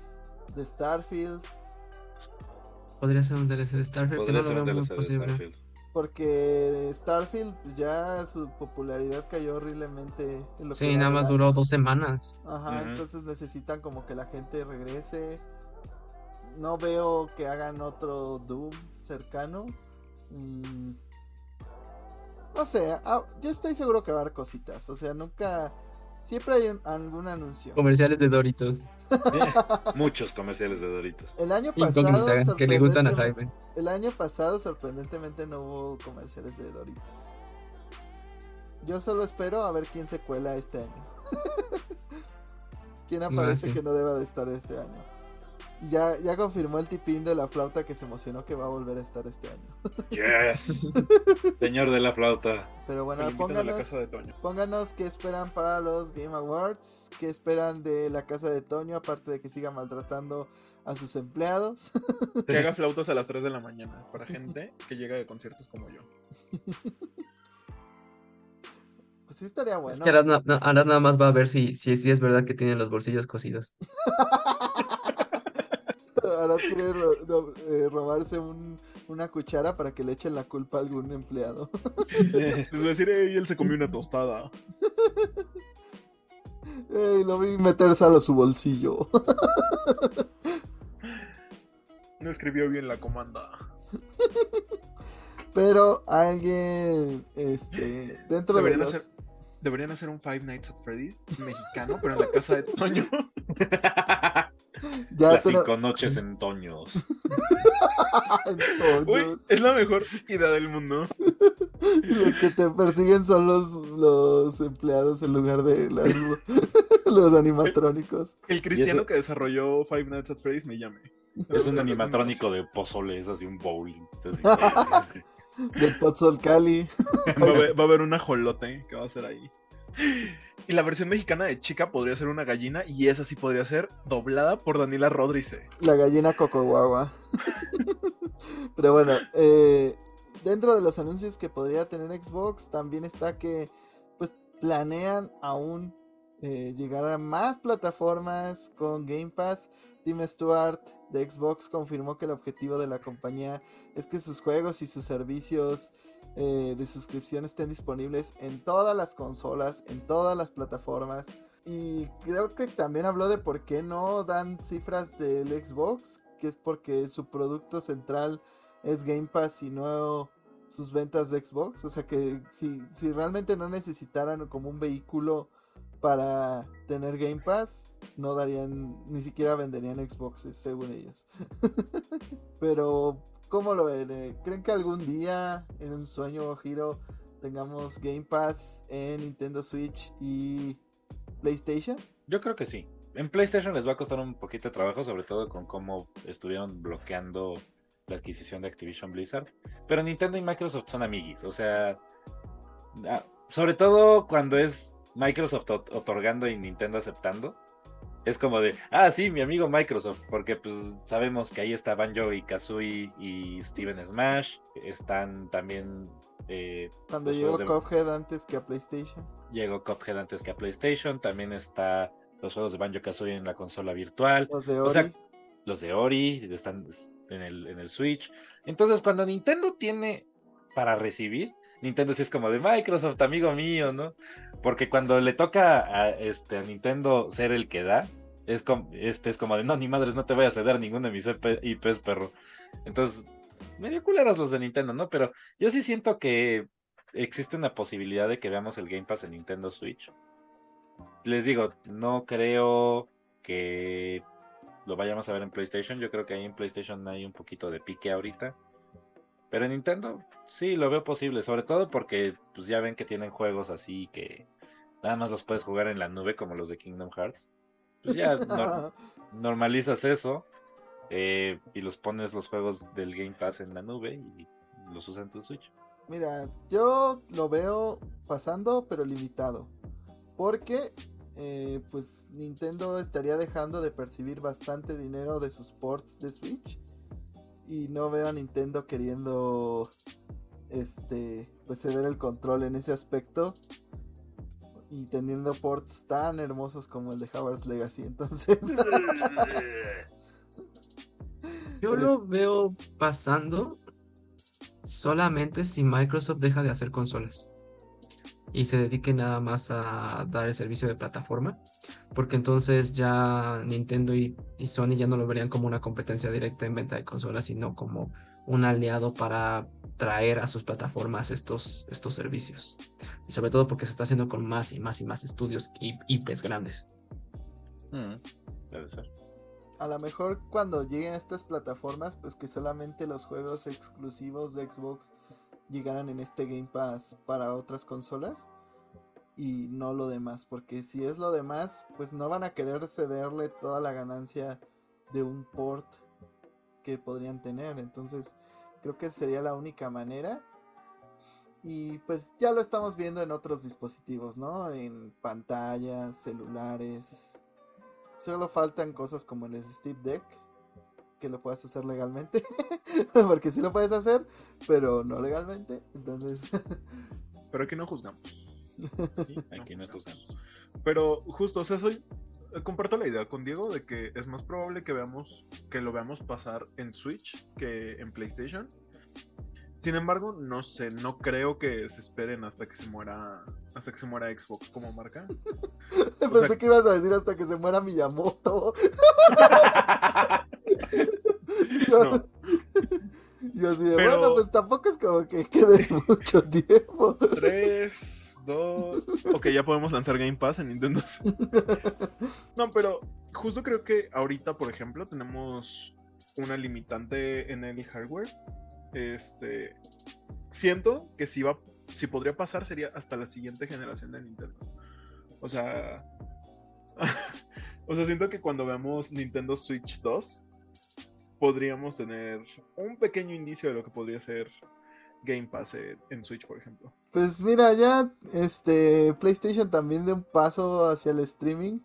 de Starfield. Podría ser un DLC de Starfield, que Podría no lo veo muy posible. Porque Starfield pues, ya su popularidad cayó horriblemente. en lo que Sí, nada más duró dos semanas. Ajá, entonces necesitan como que la gente regrese. No veo que hagan otro Doom cercano. Mm, No sé, ah, yo estoy seguro que va a haber cositas. O sea, nunca. Siempre hay un- algún anuncio. Comerciales de Doritos. Muchos comerciales de Doritos. El año pasado. Que le gustan a sorprendentemente- Jaime. El año pasado, sorprendentemente, no hubo comerciales de Doritos. Yo solo espero a ver quién se cuela este año. ¿Quién aparece sí. que no deba de estar este año? Ya, ya confirmó el tipín de la flauta que se emocionó que va a volver a estar este año. Yes. Señor de la flauta. Pero bueno, pónganos, casa de Toño. pónganos qué esperan para los Game Awards, qué esperan de la casa de Toño, aparte de que siga maltratando a sus empleados. Que haga flautas a las 3 de la mañana para gente que llega de conciertos como yo. Pues sí estaría bueno. Es que Arad nada más va a ver si, si, si es verdad que tienen los bolsillos cosidos. Ahora quiere ro- ro- eh, robarse un- una cuchara para que le echen la culpa a algún empleado. Les voy a decir, "Ey, él se comió una tostada. Ey, lo vi meterse a su bolsillo. No escribió bien la comanda. Pero alguien, este, dentro de los... hacer, deberían hacer un Five Nights at Freddy's mexicano, pero en la casa de Toño. Ya Las cinco noches en Toños. Uy, es la mejor idea del mundo. los que te persiguen son los, los empleados en lugar de las- los animatrónicos. El cristiano que desarrolló Five Nights at Freddy's me llame. Es un animatrónico de pozole, es así un bowling. Entonces, Del Pozzol Cali. Va a, haber, va a haber un ajolote que va a ser ahí. Y la versión mexicana de Chica podría ser una gallina y esa sí podría ser doblada por Daniela Rodríguez. La gallina Cocoguagua. Pero bueno, eh, dentro de los anuncios que podría tener Xbox, también está que pues planean aún eh, llegar a más plataformas con Game Pass. Tim Stewart de Xbox confirmó que el objetivo de la compañía es que sus juegos y sus servicios eh, de suscripción estén disponibles en todas las consolas, en todas las plataformas. Y creo que también habló de por qué no dan cifras del Xbox, que es porque su producto central es Game Pass y no sus ventas de Xbox. O sea que si, si realmente no necesitaran como un vehículo para tener Game Pass, no darían, ni siquiera venderían Xboxes, según ellos. Pero, ¿cómo lo ven? Eh, ¿Creen que algún día en un sueño giro tengamos Game Pass en Nintendo Switch y PlayStation? Yo creo que sí. En PlayStation les va a costar un poquito de trabajo, sobre todo con cómo estuvieron bloqueando la adquisición de Activision Blizzard. Pero Nintendo y Microsoft son amiguis, o sea, ah, sobre todo cuando es Microsoft ot- otorgando y Nintendo aceptando. Es como de, ah, sí, mi amigo Microsoft, porque pues sabemos que ahí está Banjo y Kazooie y Steven Smash, están también eh, Cuando llegó de- Cuphead antes que a PlayStation. llegó Cuphead antes que a PlayStation, también está los juegos de Banjo Kazooie en la consola virtual, Los de O Ori. sea, los de Ori están en el, en el Switch. Entonces, cuando Nintendo tiene para recibir, Nintendo sí es como de Microsoft, amigo mío, ¿no? Porque cuando le toca a, este, Nintendo ser el que da, es como, este, es como de, no, ni madres, no te voy a ceder ninguno de mis IPs, perro. Entonces, medio culeros los de Nintendo, ¿no? Pero yo sí siento que existe una posibilidad de que veamos el Game Pass en Nintendo Switch. Les digo, no creo que lo vayamos a ver en PlayStation. Yo creo que ahí en PlayStation hay un poquito de pique ahorita. Pero en Nintendo sí lo veo posible, sobre todo porque pues ya ven que tienen juegos así que nada más los puedes jugar en la nube como los de Kingdom Hearts. Pues ya normalizas eso eh, y los pones los juegos del Game Pass en la nube y los usas en tu Switch. Mira, yo lo veo pasando, pero limitado. Porque, eh, pues, Nintendo estaría dejando de percibir bastante dinero de sus ports de Switch. Y no veo a Nintendo queriendo, este, pues, ceder el control en ese aspecto. Y teniendo ports tan hermosos como el de Howard's Legacy. Entonces. Yo lo veo pasando solamente si Microsoft deja de hacer consolas y se dedique nada más a dar el servicio de plataforma, porque entonces ya Nintendo y, Sony ya no lo verían como una competencia directa en venta de consolas, sino como un aliado para traer a sus plataformas estos, estos servicios. Y sobre todo porque se está haciendo con más y más y más estudios y IPs grandes. Mm, debe ser a lo mejor cuando lleguen a estas plataformas, pues que solamente los juegos exclusivos de Xbox llegaran en este Game Pass para otras consolas y no lo demás, porque si es lo demás, pues no van a querer cederle toda la ganancia de un port que podrían tener, entonces creo que sería la única manera. Y pues ya lo estamos viendo en otros dispositivos, ¿no? En pantallas, celulares, Solo faltan cosas como el Steam Deck, que lo puedas hacer legalmente. Porque sí lo puedes hacer, pero no legalmente. Entonces. pero aquí no juzgamos. aquí no juzgamos. Pero justo, o sea, soy. Comparto la idea con Diego de que es más probable que veamos que lo veamos pasar en Switch que en PlayStation. Sin embargo, no sé, no creo que se esperen hasta que se muera hasta que se muera Xbox como marca. Pensé que ibas a decir hasta que se muera Miyamoto. yo, yo así de, bueno, pues tampoco es como que quede mucho tiempo. Tres, dos. Ok, ya podemos lanzar Game Pass en Nintendo. no, pero justo creo que ahorita, por ejemplo, tenemos una limitante en el hardware este, siento que si va, si podría pasar sería hasta la siguiente generación de Nintendo. O sea, o sea, siento que cuando veamos Nintendo Switch 2 podríamos tener un pequeño indicio de lo que podría ser Game Pass en Switch, por ejemplo. Pues mira, ya este PlayStation también de un paso hacia el streaming,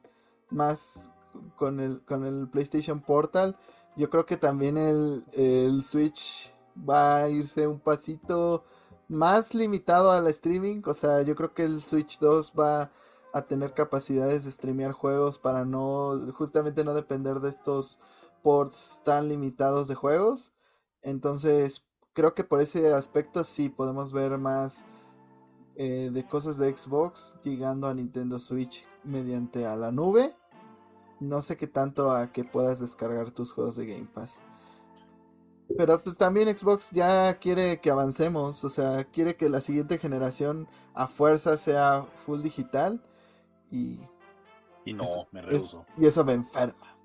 más con el, con el PlayStation Portal. Yo creo que también el, el Switch va a irse un pasito más limitado al streaming. O sea, yo creo que el Switch 2 va a tener capacidades de streamear juegos para no, justamente no depender de estos ports tan limitados de juegos. Entonces, creo que por ese aspecto sí podemos ver más eh, de cosas de Xbox llegando a Nintendo Switch mediante a la nube. No sé qué tanto a que puedas descargar tus juegos de Game Pass. Pero pues también Xbox ya quiere que avancemos, o sea, quiere que la siguiente generación a fuerza sea full digital y... Y no, me rehuso. y eso me enferma.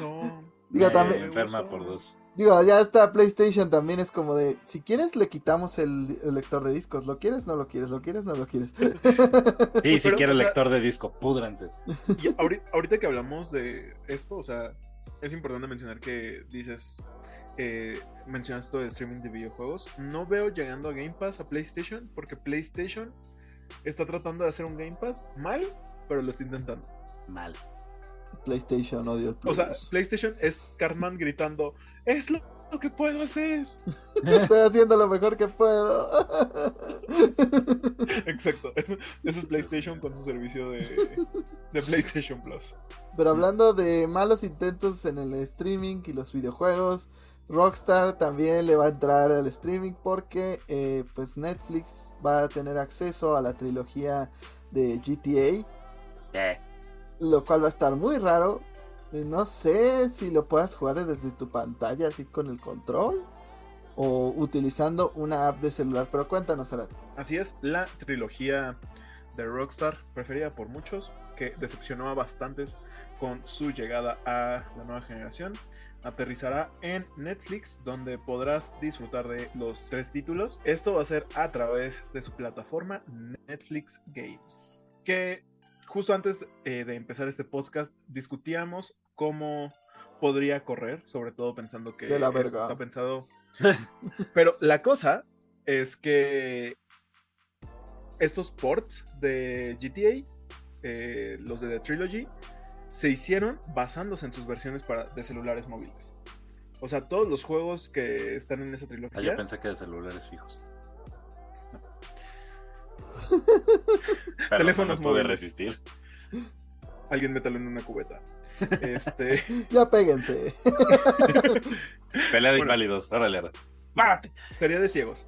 no. Digo, también... Me enferma por dos. Digo, ya está PlayStation también es como de, si quieres le quitamos el, lector de discos, ¿lo quieres? No lo quieres, ¿lo quieres? No lo quieres. Sí, si quiero el lector de disco, púdranse. Y ahorita, ahorita que hablamos de esto, o sea, es importante mencionar que dices, eh, mencionas esto de streaming de videojuegos. No veo llegando a Game Pass a PlayStation porque PlayStation está tratando de hacer un Game Pass mal, pero lo está intentando. Mal. PlayStation odio el Plus. O sea, PlayStation es Cartman gritando, es lo que puedo hacer. Estoy haciendo lo mejor que puedo. Exacto. Eso es PlayStation con su servicio de, de, PlayStation Plus. Pero hablando de malos intentos en el streaming y los videojuegos, Rockstar también le va a entrar al streaming porque eh, pues Netflix va a tener acceso a la trilogía de GTA. Eh, Lo cual va a estar muy raro. No sé si lo puedas jugar desde tu pantalla así con el control. O utilizando una app de celular. Pero cuéntanos, Arad. Así es, la trilogía de Rockstar, preferida por muchos, que decepcionó a bastantes con su llegada a la nueva generación, aterrizará en Netflix, donde podrás disfrutar de los tres títulos. Esto va a ser a través de su plataforma Netflix Games. Que justo antes eh, de empezar este podcast discutíamos cómo podría correr, sobre todo pensando que De la esto verga. está pensado. Pero la cosa es que estos ports de GTA, eh, los de The Trilogy, se hicieron basándose en sus versiones para, de celulares móviles. O sea, todos los juegos que están en esa ah, trilogía. yo pensé que de celulares fijos. Perdón, Teléfonos no pude resistir. Alguien métalo en una cubeta. Este, Ya péguense. Pelea de Bueno. inválidos, órale, ahora. ¡Párate! sería de ciegos.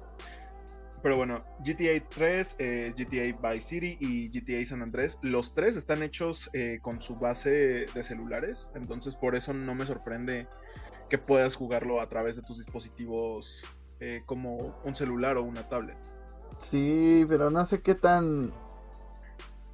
Pero bueno, GTA 3, eh, GTA Vice City y GTA San Andrés, los tres están hechos eh, con su base de celulares. Entonces, por eso no me sorprende que puedas jugarlo a través de tus dispositivos eh, como un celular o una tablet. Sí, pero no sé qué tan.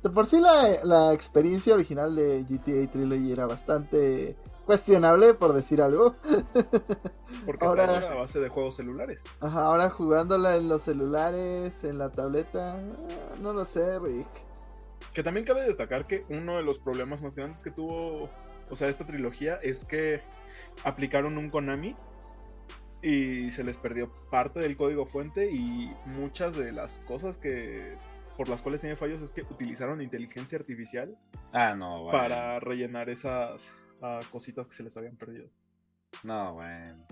De por sí la, la experiencia original de GTA Trilogy era bastante cuestionable, por decir algo. Porque Ahora- está hecha a base de juegos celulares. Ajá, ahora jugándola en los celulares, en la tableta, ah, no lo sé, Rick. Que también cabe destacar que uno de los problemas más grandes que tuvo, o sea, esta trilogía es que aplicaron un Konami y se les perdió parte del código fuente y muchas de las cosas que por las cuales tiene fallos es que utilizaron inteligencia artificial Ah, no, bueno. para rellenar esas ah, cositas que se les habían perdido. No, bueno.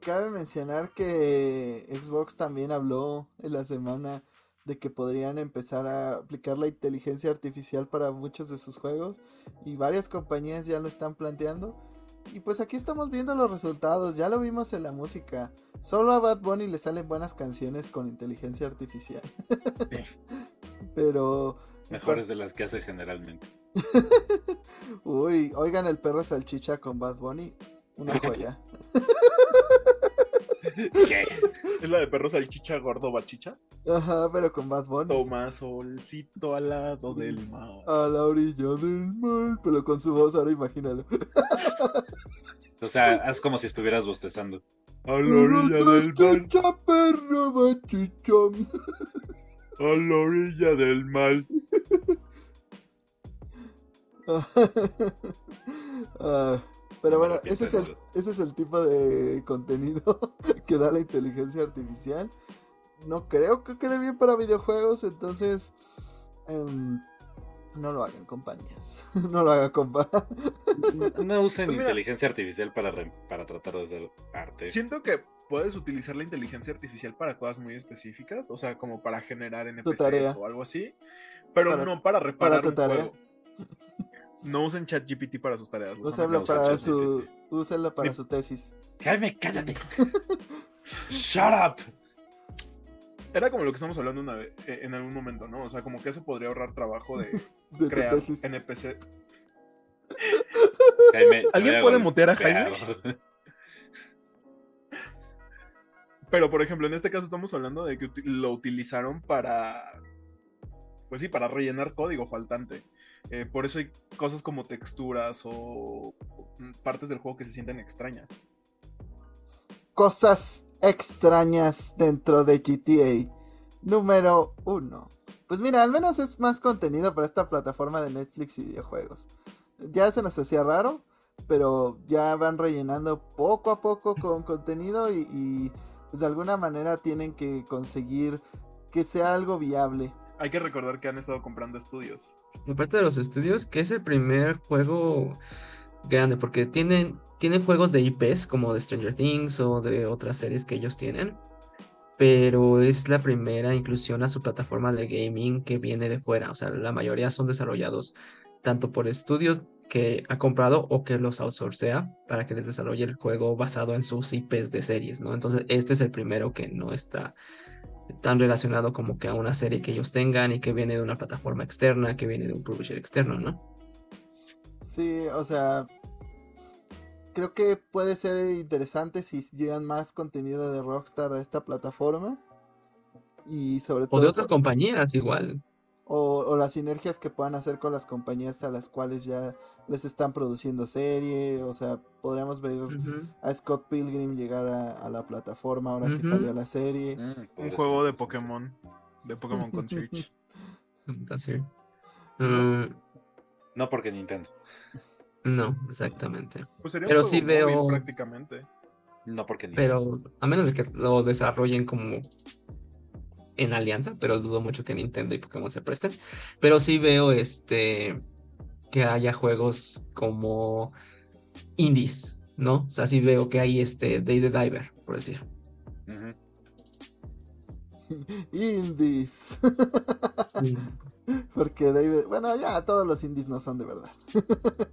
Cabe mencionar que Xbox también habló en la semana de que podrían empezar a aplicar la inteligencia artificial para muchos de sus juegos y varias compañías ya lo están planteando. Y pues aquí estamos viendo los resultados, ya lo vimos en la música. Solo a Bad Bunny le salen buenas canciones con inteligencia artificial. Pero... Mejores de las que hace generalmente. Uy, oigan el perro salchicha con Bad Bunny. Una joya. ¿Qué? Es la de perro salchicha gordo bachicha. Ajá, pero con Bad Bunny. Toma solcito al lado del mar. A la orilla del mar. Pero con su voz, ahora imagínalo. O sea, haz como si estuvieras bostezando. A la orilla del mar. Perro bachichón. A la orilla del mal. Ah, pero bueno, ese es, el, ese es el tipo de contenido que da la inteligencia artificial. No creo que quede bien para videojuegos, entonces em, no lo hagan compañías. no lo hagan compa. No usen Pues mira. inteligencia artificial para, re- para tratar de hacer arte. Siento que puedes utilizar la inteligencia artificial para cosas muy específicas, o sea, como para generar NPCs tarea. o algo así, pero Para- no para reparar tu un tarea. juego. No usen ChatGPT para sus tareas. usa para su, úsenlo para su tesis. Jaime, cállate. Shut up. Era como lo que estamos hablando una vez, eh, en algún momento, ¿no? O sea, como que eso podría ahorrar trabajo de De tu crear tesis. NPC. Jaime, ¿Alguien puede mutear a golpear. Pero, por ejemplo, en este caso estamos hablando de que lo utilizaron para. Pues sí, para rellenar código faltante. Eh, por eso hay cosas como texturas o mm, partes del juego que se sienten extrañas. Cosas extrañas dentro de GTA. Número 1. Pues mira, al menos es más contenido para esta plataforma de Netflix y videojuegos. Ya se nos hacía raro, pero ya van rellenando poco a poco con contenido y, y, pues de alguna manera tienen que conseguir que sea algo viable. Hay que recordar que han estado comprando estudios. Aparte de los estudios, que es el primer juego grande, porque tienen, tienen juegos de IPs como de Stranger Things o de otras series que ellos tienen, pero es la primera inclusión a su plataforma de gaming que viene de fuera, o sea, la mayoría son desarrollados tanto por estudios que ha comprado o que los outsourcea para que les desarrolle el juego basado en sus IPs de series, ¿no? Entonces, este es el primero que no está tan relacionado como que a una serie que ellos tengan y que viene de una plataforma externa, que viene de un publisher externo, ¿no? Sí, o sea, creo que puede ser interesante si llegan más contenido de Rockstar a esta plataforma. Y sobre todo... O de otras compañías igual. O, las sinergias que puedan hacer con las compañías a las cuales ya les están produciendo serie. O sea, podríamos ver a Scott Pilgrim llegar a, la plataforma ahora que salió la serie. Mm, Un juego de Pokémon. De Pokémon con Switch. Mm. no porque Nintendo. No, exactamente. Pues Pero sí veo. Prácticamente. No porque Pero a menos de que lo desarrollen como en alianza, pero dudo mucho que Nintendo y Pokémon se presten. Pero sí veo este que haya juegos como indies, ¿no? O sea, sí veo que hay este Day the Diver, por decir. indies. Porque David, bueno, ya todos los indies no son de verdad.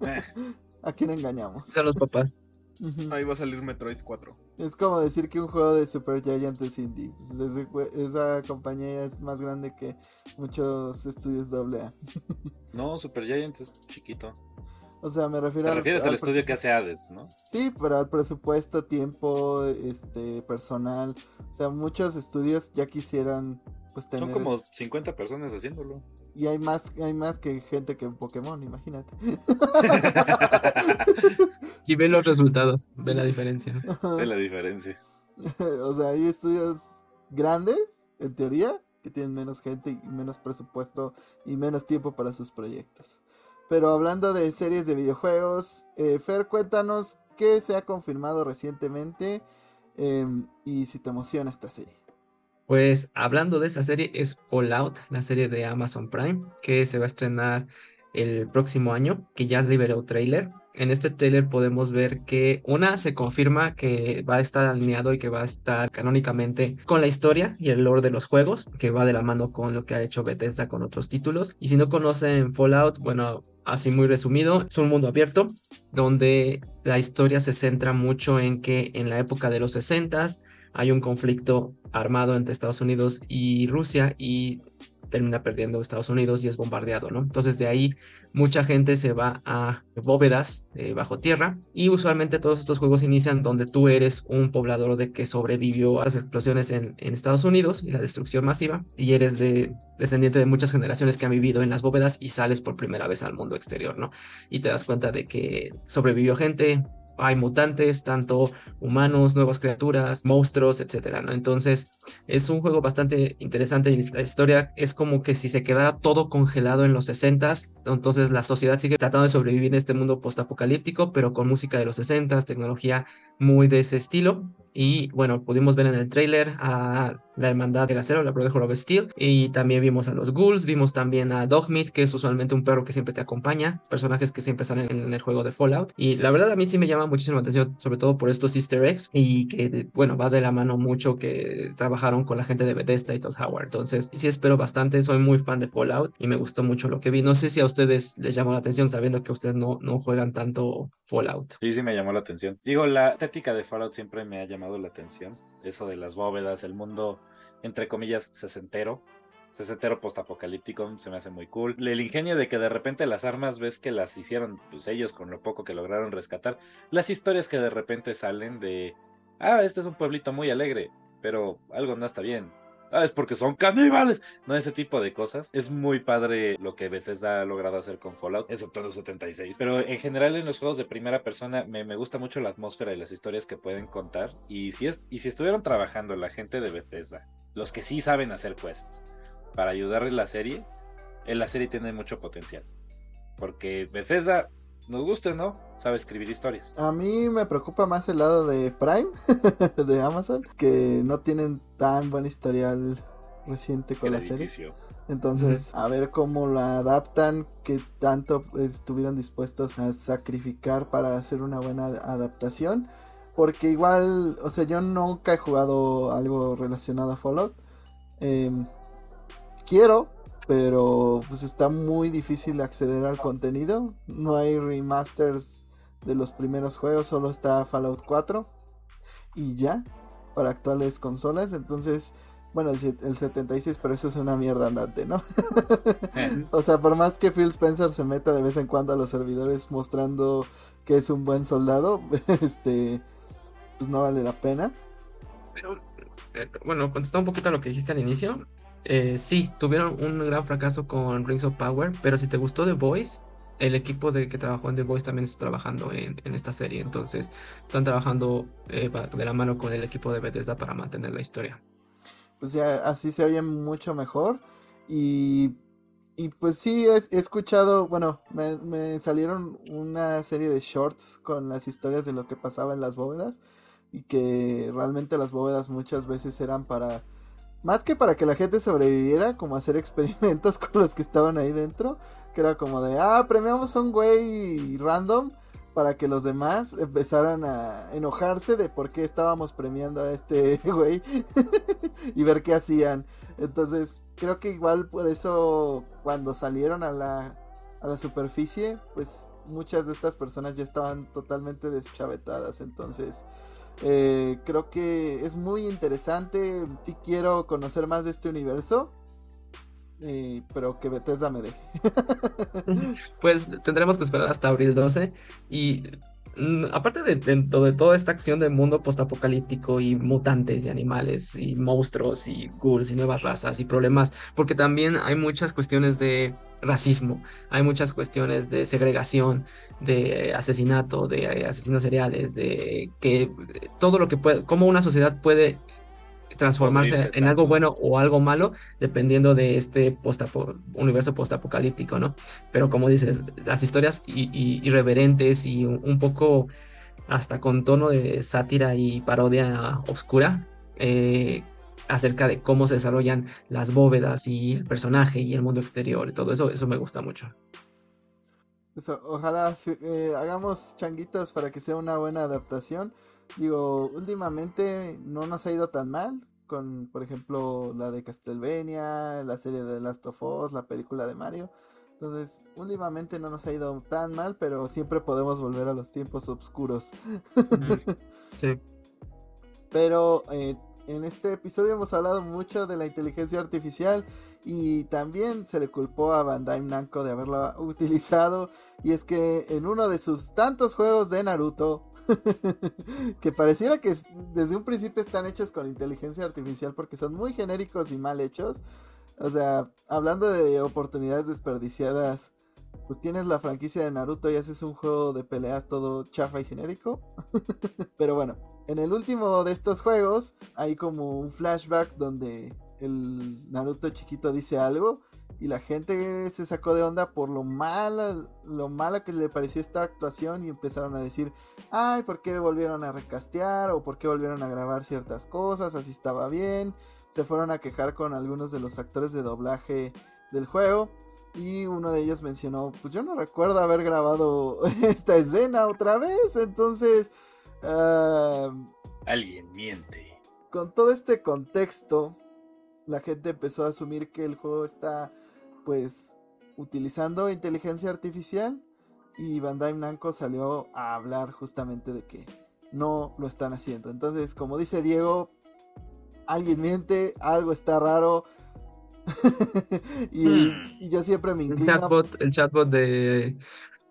Eh. ¿A quién engañamos? Son los papás. Ahí va a salir Metroid 4. Es como decir que un juego de Super Giant es indie. Pues esa compañía es más grande que muchos estudios AA. no, Super Giant es chiquito. O sea, me refiero Te refieres al, estudio que hace Hades, ¿no? Sí, pero al presupuesto, tiempo, este, personal. O sea, muchos estudios ya quisieran pues tener... Son como 50 personas haciéndolo. Y hay más, hay más que gente que en Pokémon, imagínate. y ve los resultados, ve la diferencia. Ve la diferencia. o sea, hay estudios grandes, en teoría, que tienen menos gente y menos presupuesto y menos tiempo para sus proyectos. Pero hablando de series de videojuegos, eh, Fer, cuéntanos qué se ha confirmado recientemente em, y si te emociona esta serie. Pues hablando de esa serie es Fallout, la serie de Amazon Prime, que se va a estrenar el próximo año, que ya liberó trailer. En este trailer podemos ver que una se confirma que va a estar alineado y que va a estar canónicamente con la historia y el lore de los juegos, que va de la mano con lo que ha hecho Bethesda con otros títulos. Y si no conocen Fallout, bueno, así muy resumido, es un mundo abierto donde la historia se centra mucho en que en la época de los 60s hay un conflicto armado entre Estados Unidos y Rusia y termina perdiendo Estados Unidos y es bombardeado, ¿no? Entonces de ahí mucha gente se va a bóvedas eh, bajo tierra y usualmente todos estos juegos inician donde tú eres un poblador de que sobrevivió a las explosiones en, Estados Unidos y la destrucción masiva y eres de descendiente de muchas generaciones que han vivido en las bóvedas y sales por primera vez al mundo exterior, ¿no? Y te das cuenta de que sobrevivió gente, hay mutantes, tanto humanos, nuevas criaturas, monstruos, etcétera, ¿no? Entonces, es un juego bastante interesante y la historia es como que si se quedara todo congelado en los 60 entonces la sociedad sigue tratando de sobrevivir en este mundo postapocalíptico, pero con música de los 60 tecnología muy de ese estilo. Y bueno, pudimos ver en el trailer a la Hermandad del Acero, la Brotherhood of Steel, y también vimos a los Ghouls, vimos también a Dogmeat, que es usualmente un perro que siempre te acompaña, personajes que siempre salen en el juego de Fallout. Y la verdad a mí sí me llama muchísimo la atención, sobre todo por estos easter eggs, y que bueno, va de la mano mucho que trabajaron con la gente de Bethesda y Todd Howard. Entonces, sí espero bastante, soy muy fan de Fallout y me gustó mucho lo que vi. No sé si a ustedes les llamó la atención sabiendo que ustedes no, no juegan tanto Fallout. Sí, sí me llamó la atención. Digo, la estética de Fallout siempre me ha llamado la atención. Eso de las bóvedas, el mundo, entre comillas, sesentero. Sesentero postapocalíptico, se me hace muy cool. El ingenio de que de repente las armas ves que las hicieron pues ellos con lo poco que lograron rescatar. Las historias que de repente salen de, ah, este es un pueblito muy alegre, pero algo no está bien es porque son caníbales. No, ese tipo de cosas. Es muy padre lo que Bethesda ha logrado hacer con Fallout, excepto los 76. Pero en general en los juegos de primera persona me, gusta mucho la atmósfera y las historias que pueden contar. Y si, es, y si estuvieron trabajando la gente de Bethesda, los que sí saben hacer quests, para ayudarle a la serie, en la serie tiene mucho potencial. Porque Bethesda nos guste, ¿no? Sabe escribir historias. A mí me preocupa más el lado de Prime, de Amazon, que no tienen tan buen historial reciente con la serie. Entonces, a ver cómo la adaptan, que tanto estuvieron dispuestos a sacrificar para hacer una buena adaptación. Porque igual, o sea, yo nunca he jugado algo relacionado a Fallout. Em, quiero, pero pues está muy difícil acceder al contenido. No hay remasters de los primeros juegos, solo está Fallout 4 y ya para actuales consolas. Entonces, bueno, el, 76, pero eso es una mierda andante, ¿no? o sea, por más que Phil Spencer se meta de vez en cuando a los servidores mostrando que es un buen soldado, este, pues no vale la pena. Pero, eh, bueno, contestando un poquito a lo que dijiste al inicio, eh, sí, tuvieron un gran fracaso con Rings of Power, pero si te gustó The Voice, el equipo de que trabajó en The Voice también está trabajando en, esta serie, entonces están trabajando eh, de la mano con el equipo de Bethesda para mantener la historia. Pues ya así se oye mucho mejor y, y pues sí, he, escuchado, bueno, me, salieron una serie de shorts con las historias de lo que pasaba en las bóvedas y que realmente las bóvedas muchas veces eran para más que para que la gente sobreviviera, como hacer experimentos con los que estaban ahí dentro, que era como de, ah, premiamos a un güey random para que los demás empezaran a enojarse de por qué estábamos premiando a este güey y ver qué hacían. Entonces, creo que igual por eso cuando salieron a la, a la superficie, pues muchas de estas personas ya estaban totalmente deschavetadas. Entonces, eh, creo que es muy interesante. Si quiero conocer más de este universo. Eh, pero que Bethesda me deje. pues tendremos que esperar hasta abril 12. Y mm, aparte de, de, toda esta acción del mundo postapocalíptico y mutantes y animales y monstruos y ghouls y nuevas razas y problemas, porque también hay muchas cuestiones de racismo, hay muchas cuestiones de segregación, de asesinato, de asesinos seriales, de que todo lo que puede, cómo una sociedad puede transformarse en algo bueno o algo malo dependiendo de este universo postapocalíptico, ¿no? Pero como dices, las historias irreverentes y un, poco hasta con tono de sátira y parodia oscura, eh, acerca de cómo se desarrollan las bóvedas y el personaje y el mundo exterior y todo eso, eso me gusta mucho. ojalá eh, hagamos changuitos para que sea una buena adaptación. Digo, últimamente no nos ha ido tan mal con, por ejemplo, la de Castlevania, la serie de Last of Us, la película de Mario. Entonces, últimamente no nos ha ido tan mal, pero siempre podemos volver a los tiempos oscuros. sí. Pero eh, en este episodio hemos hablado mucho de la inteligencia artificial y también se le culpó a Bandai Namco de haberla utilizado y es que en uno de sus tantos juegos de Naruto que pareciera que desde un principio están hechos con inteligencia artificial porque son muy genéricos y mal hechos. O sea, hablando de oportunidades desperdiciadas, pues tienes la franquicia de Naruto y haces un juego de peleas todo chafa y genérico. Pero bueno, en el último de estos juegos hay como un flashback donde el Naruto chiquito dice algo y la gente se sacó de onda por lo mala, lo mala que le pareció esta actuación y empezaron a decir, ay, ¿por qué volvieron a recastear? o ¿por qué volvieron a grabar ciertas cosas? Así estaba bien. Se fueron a quejar con algunos de los actores de doblaje del juego. Y uno de ellos mencionó, pues yo no recuerdo haber grabado esta escena otra vez. Entonces... Alguien miente. Con todo este contexto, la gente empezó a asumir que el juego está pues utilizando inteligencia artificial y Bandai Namco salió a hablar justamente de que no lo están haciendo. Entonces, como dice Diego, alguien miente, algo está raro. Hmm. y, yo siempre me inclino. El chatbot, el chatbot de,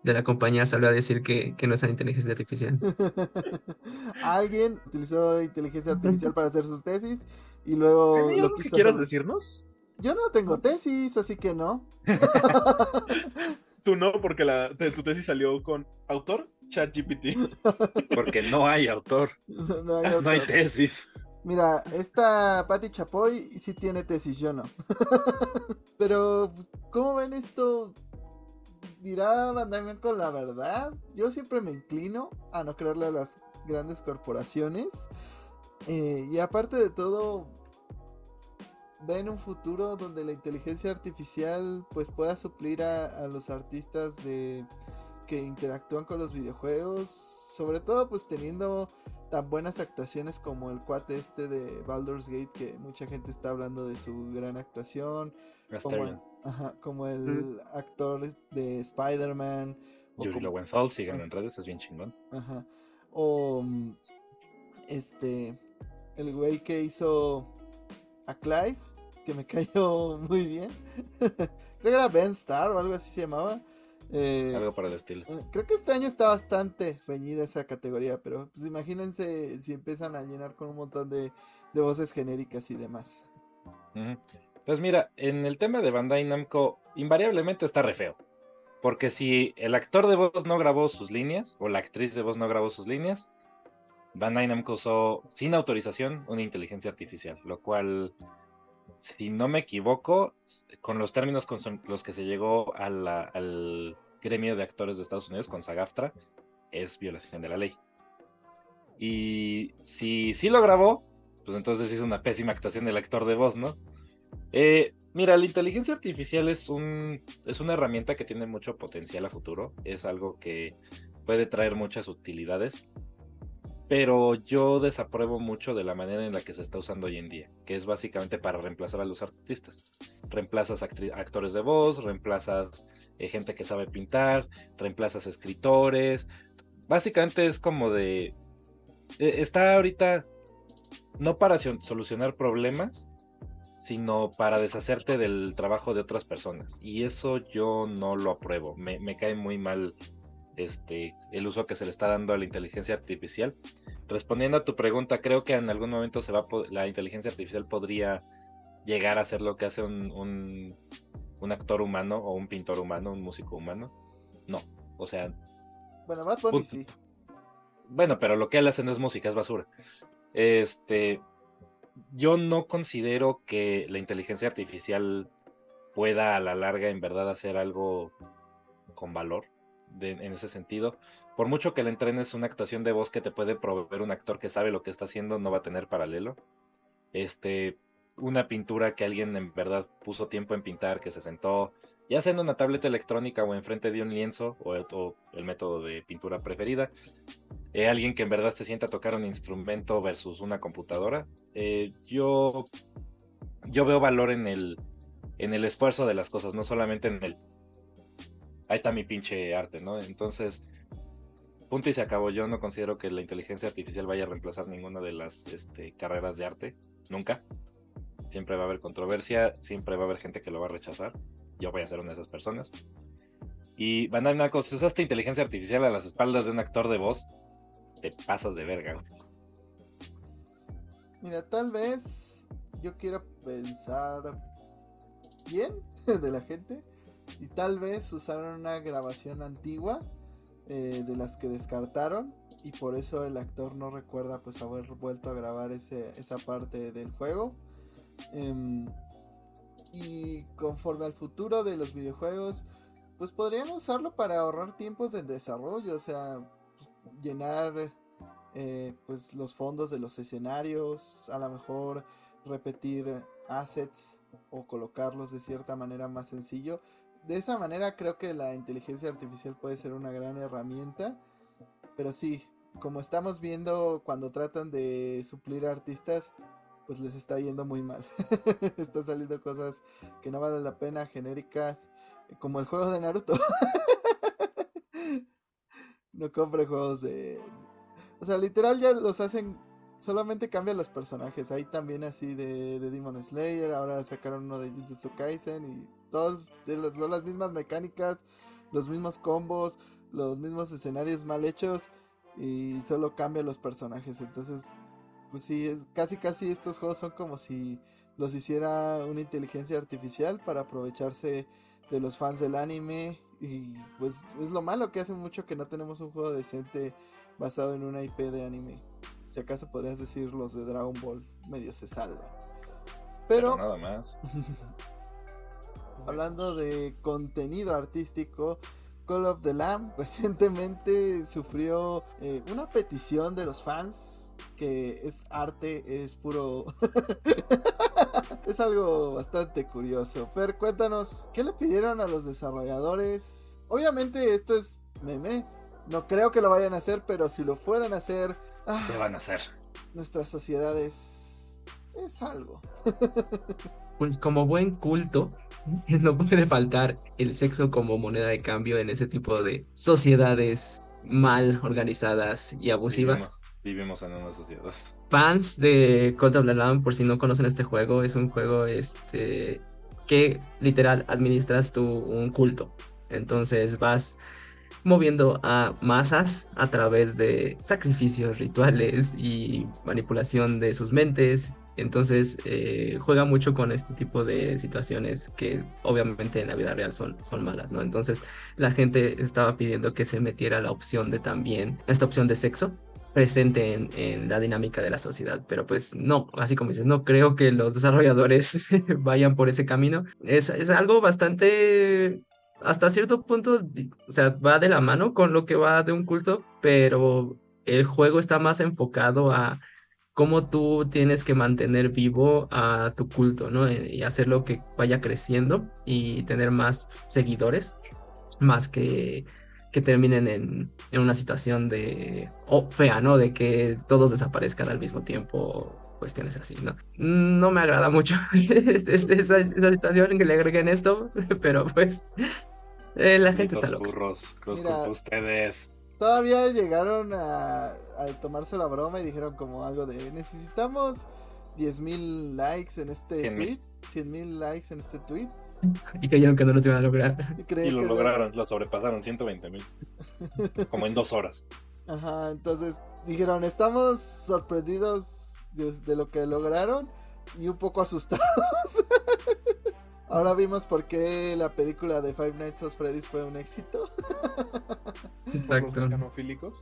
la compañía salió a decir que, no es inteligencia artificial. alguien utilizó inteligencia artificial para hacer sus tesis y luego... lo que quieras decirnos? Yo no tengo tesis, así que no. Tú no, porque la, tu tesis salió con autor ChatGPT. Porque no hay autor. No, hay, tesis. Mira, esta Patty Chapoy sí tiene tesis, yo no. Pero, pues, ¿cómo ven esto? ¿Dirá Bandai con la verdad? Yo siempre me inclino a no creerle a las grandes corporaciones. Eh, y aparte de todo, ven un futuro donde la inteligencia artificial pues pueda suplir a, los artistas de que interactúan con los videojuegos, sobre todo pues teniendo tan buenas actuaciones como el cuate este de Baldur's Gate que mucha gente está hablando de su gran actuación, Ajá, como el actor de Spider-Man. Yuri como- Lowenthal, síganlo en redes, es bien chingón. Ajá. O mm, este el güey que hizo a Clive, que me cayó muy bien. Creo que era Ben Starr o algo así se llamaba. Eh, Algo por el estilo. eh, Creo que este año está bastante reñida esa categoría, pero pues imagínense si empiezan a llenar con un montón de, de voces genéricas y demás. Pues mira, en el tema de Bandai Namco, invariablemente está re feo. Porque si el actor de voz no grabó sus líneas, o la actriz de voz no grabó sus líneas, Bandai Namco usó sin autorización una inteligencia artificial, lo cual, si no me equivoco, con los términos con los que se llegó al gremio de actores de Estados Unidos, con SAGAFTRA, es violación de la ley. Y si sí lo grabó, pues entonces hizo una pésima actuación del actor de voz, ¿no? Eh, mira, la inteligencia artificial es un es una herramienta que tiene mucho potencial a futuro. Es algo que puede traer muchas utilidades. Pero yo desapruebo mucho de la manera en la que se está usando hoy en día, que es básicamente para reemplazar a los artistas. Reemplazas actores de voz, reemplazas eh, gente que sabe pintar, reemplazas escritores. Básicamente es como de... eh, está ahorita no para solucionar problemas, sino para deshacerte del trabajo de otras personas. Y eso yo no lo apruebo. Me, me cae muy mal este, el uso que se le está dando a la inteligencia artificial. Respondiendo a tu pregunta, creo que en algún momento se va la inteligencia artificial podría llegar a ser lo que hace un, un, un actor humano o un pintor humano, un músico humano. No, o sea, Bueno, Bunny Punto. sí. bueno, pero lo que él hace no es música, es basura. Este, yo no considero que la inteligencia artificial pueda a la larga en verdad hacer algo con valor en ese sentido. Por mucho que le entrenes una actuación de voz que te puede proveer un actor que sabe lo que está haciendo, no va a tener paralelo. Este, una pintura que alguien en verdad puso tiempo en pintar, que se sentó, ya sea en una tableta electrónica o enfrente de un lienzo, o, el método de pintura preferida, eh, alguien que en verdad se sienta a tocar un instrumento versus una computadora, eh, yo, yo veo valor en el, en el esfuerzo de las cosas, no solamente en el... Ahí está mi pinche arte, ¿no? Entonces, punto y se acabó. Yo no considero que la inteligencia artificial vaya a reemplazar ninguna de las este, carreras de arte, nunca. Siempre va a haber controversia, siempre va a haber gente que lo va a rechazar. Yo voy a ser una de esas personas. Y Bandai Namco, si usaste inteligencia artificial a las espaldas de un actor de voz, te pasas de verga. Mira, tal vez yo quiero pensar bien de la gente y tal vez usaron una grabación antigua eh, de las que descartaron y por eso el actor no recuerda pues haber vuelto a grabar ese, esa parte del juego. Em, y conforme al futuro de los videojuegos, pues podrían usarlo para ahorrar tiempos de desarrollo, o sea, pues, llenar eh, pues los fondos de los escenarios, a lo mejor repetir assets o colocarlos de cierta manera más sencillo. De esa manera creo que la inteligencia artificial puede ser una gran herramienta, pero sí, como estamos viendo cuando tratan de suplir artistas, pues les está yendo muy mal. Están saliendo cosas que no valen la pena, genéricas, como el juego de Naruto. no compre juegos de o sea, literal ya los hacen. Solamente cambian los personajes. Hay también así de, de Demon Slayer. Ahora sacaron uno de Jujutsu Kaisen. Y todos son las mismas mecánicas. Los mismos combos. Los mismos escenarios mal hechos. Y solo cambian los personajes. Entonces, pues sí, es, casi casi estos juegos son como si los hiciera una inteligencia artificial para aprovecharse de los fans del anime. Y pues es lo malo que hace mucho que no tenemos un juego decente basado en una IP de anime. Si acaso podrías decir los de Dragon Ball medio se salvan. Pero Pero, nada más. hablando de contenido artístico, Call of the Lamb recientemente sufrió eh, una petición de los fans que es arte, es puro... es algo bastante curioso. Fer, cuéntanos, ¿qué le pidieron a los desarrolladores? Obviamente esto es meme, no creo que lo vayan a hacer, pero si lo fueran a hacer, ah, ¿Qué van a hacer? nuestra sociedad es, es algo. pues como buen culto, no puede faltar el sexo como moneda de cambio en ese tipo de sociedades mal organizadas y abusivas. Vivimos, en una sociedad. Fans de Cult of por si no conocen este juego, es un juego este, que literal administras tú un culto. Entonces vas moviendo a masas a través de sacrificios, rituales y manipulación de sus mentes. Entonces eh, juega mucho con este tipo de situaciones que obviamente en la vida real son, son malas, ¿no? Entonces la gente estaba pidiendo que se metiera la opción de también, esta opción de sexo presente en, la dinámica de la sociedad, pero pues no, así como dices, no creo que los desarrolladores vayan por ese camino. Es, es algo bastante hasta cierto punto, o sea, va de la mano con lo que va de un culto, pero el juego está más enfocado a cómo tú tienes que mantener vivo a tu culto, ¿no? Eh, y hacerlo que vaya creciendo y tener más seguidores, más que que terminen en, una situación de oh, fea, ¿no? De que todos desaparezcan al mismo tiempo, cuestiones así, ¿no? No me agrada mucho esa, esa, situación en que le agreguen esto, pero pues eh, la gente está loca. Burros, ustedes. Todavía llegaron a, tomarse la broma y dijeron como algo de necesitamos 10.000 likes en este tweet, 100.000 likes en este tweet. Y creyeron que no lo iban a lograr. Y, lo lograron, lo sobrepasaron, 120 mil. como en dos horas. Ajá, entonces dijeron, estamos sorprendidos de lo que lograron y un poco asustados. Ahora vimos por qué la película de Five Nights at Freddy's fue un éxito. Exacto. Por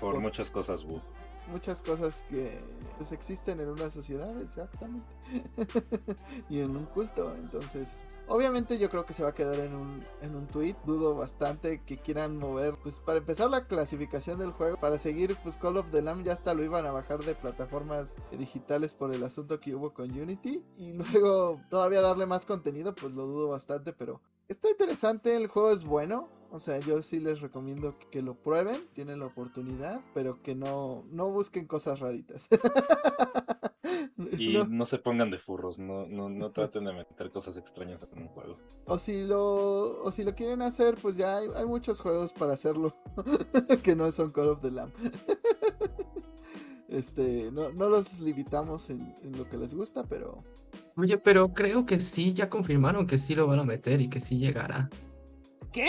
por muchas cosas, Wu muchas cosas que pues, existen en una sociedad, exactamente. y en un culto. Entonces, obviamente yo creo que se va a quedar en un, en un tweet. Dudo bastante que quieran mover, pues para empezar la clasificación del juego, para seguir, pues Call of the Lamb ya hasta lo iban a bajar de plataformas digitales por el asunto que hubo con Unity. Y luego todavía darle más contenido, pues lo dudo bastante, pero está interesante, el juego es bueno. O sea, yo sí les recomiendo que lo prueben, tienen la oportunidad, pero que no, no busquen cosas raritas. Y no. se pongan de furros, no, no, no traten de meter cosas extrañas en un juego. O si lo, o si lo quieren hacer, pues ya hay, muchos juegos para hacerlo que no son Call of the Lamb. Este, no, no los limitamos en, en, lo que les gusta, pero. Oye, pero creo que sí, ya confirmaron que sí lo van a meter y que sí llegará. ¿Qué?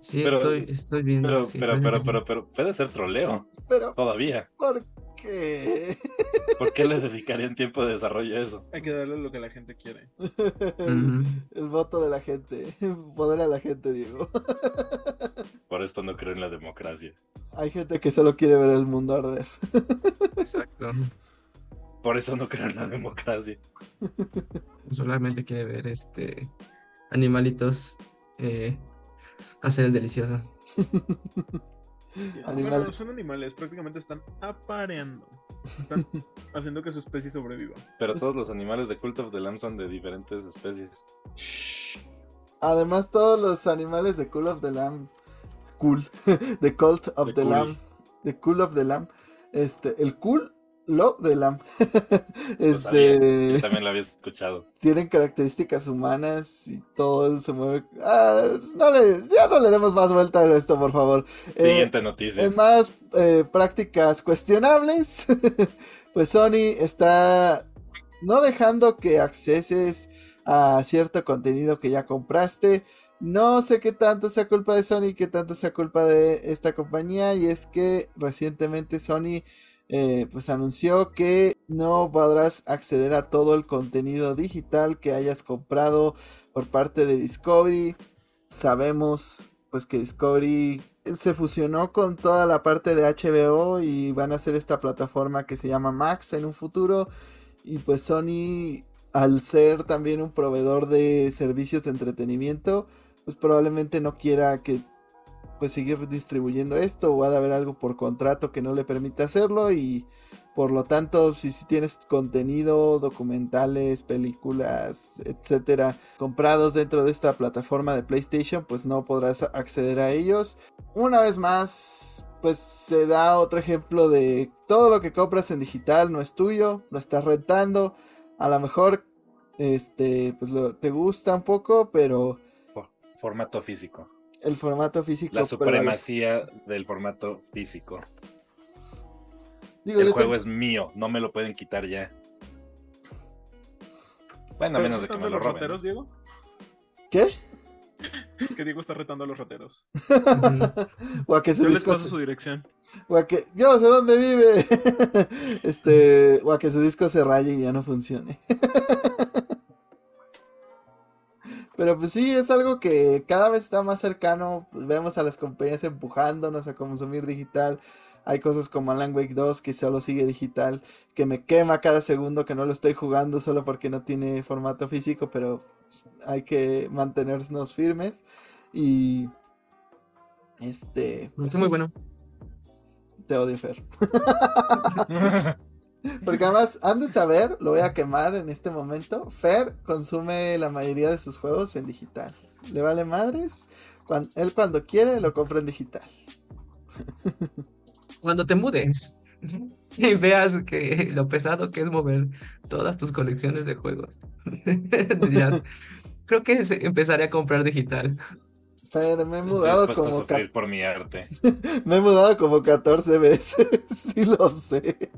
sí, estoy, estoy viendo. Pero, pero, pero, pero, pero, puede ser troleo. Pero. Todavía. ¿Por qué? ¿Por qué le dedicarían tiempo de desarrollo a eso? Hay que darle lo que la gente quiere. El voto de la gente. Poder a la gente, Diego. Por esto no creo en la democracia. Hay gente que solo quiere ver el mundo arder. Exacto. Por eso no creo en la democracia. Solamente quiere ver este animalitos eh, hacer el delicioso. son animales, prácticamente están apareando. Están haciendo que su especie sobreviva. Pero todos los animales de Cult of the Lamb son de diferentes especies. Además, todos los animales de Cult of the Lamb. Cool. The Cult of the, Lamb. The Cool of the Lamb. Este, el cool lo de Lamb. este. también lo había escuchado. Tienen características humanas y todo se mueve. Ah, no le, ya no le demos más vuelta a esto, por favor. Siguiente eh, noticia. En más eh, prácticas cuestionables, pues Sony está no dejando que acceses a cierto contenido que ya compraste. No sé qué tanto sea culpa de Sony, qué tanto sea culpa de esta compañía. Y es que recientemente Sony eh, pues anunció que no podrás acceder a todo el contenido digital que hayas comprado por parte de Discovery. Sabemos pues que Discovery se fusionó con toda la parte de HBO y van a hacer esta plataforma que se llama Max en un futuro. Y pues Sony, al ser también un proveedor de servicios de entretenimiento, pues probablemente no quiera que pues seguir distribuyendo esto o ha de haber algo por contrato que no le permite hacerlo y por lo tanto si, si tienes contenido, documentales, películas, etcétera, comprados dentro de esta plataforma de PlayStation, pues no podrás acceder a ellos. Una vez más, pues se da otro ejemplo de todo lo que compras en digital no es tuyo, lo estás rentando, a lo mejor este pues lo, te gusta un poco, pero formato físico. El formato físico. La supremacía del formato físico. el juego es mío, no me lo pueden quitar ya. Bueno, a menos de que me lo roben. Rateros, Diego? ¿Qué? que Diego está retando a los rateros. o a que su Yo disco les paso su dirección. O a que yo sé dónde vive. este, o a que su disco se raye y ya no funcione. Pero pues sí, es algo que cada vez está más cercano. Pues, vemos a las compañías empujándonos a consumir digital. Hay cosas como Alan Wake 2 que solo sigue digital, que me quema cada segundo que no lo estoy jugando solo porque no tiene formato físico, pero hay que mantenernos firmes. Y este. Pues, muy bueno. Te odio, Fer. Porque además, han de saber, lo voy a quemar en este momento. Fer consume la mayoría de sus juegos en digital. Le vale madres. él cuando quiere lo compra en digital. Cuando te mudes y veas que lo pesado que es mover todas tus colecciones de juegos, creo que empezaré a comprar digital. Fer, me he mudado como. por mi arte. me he mudado como 14 veces, sí lo sé.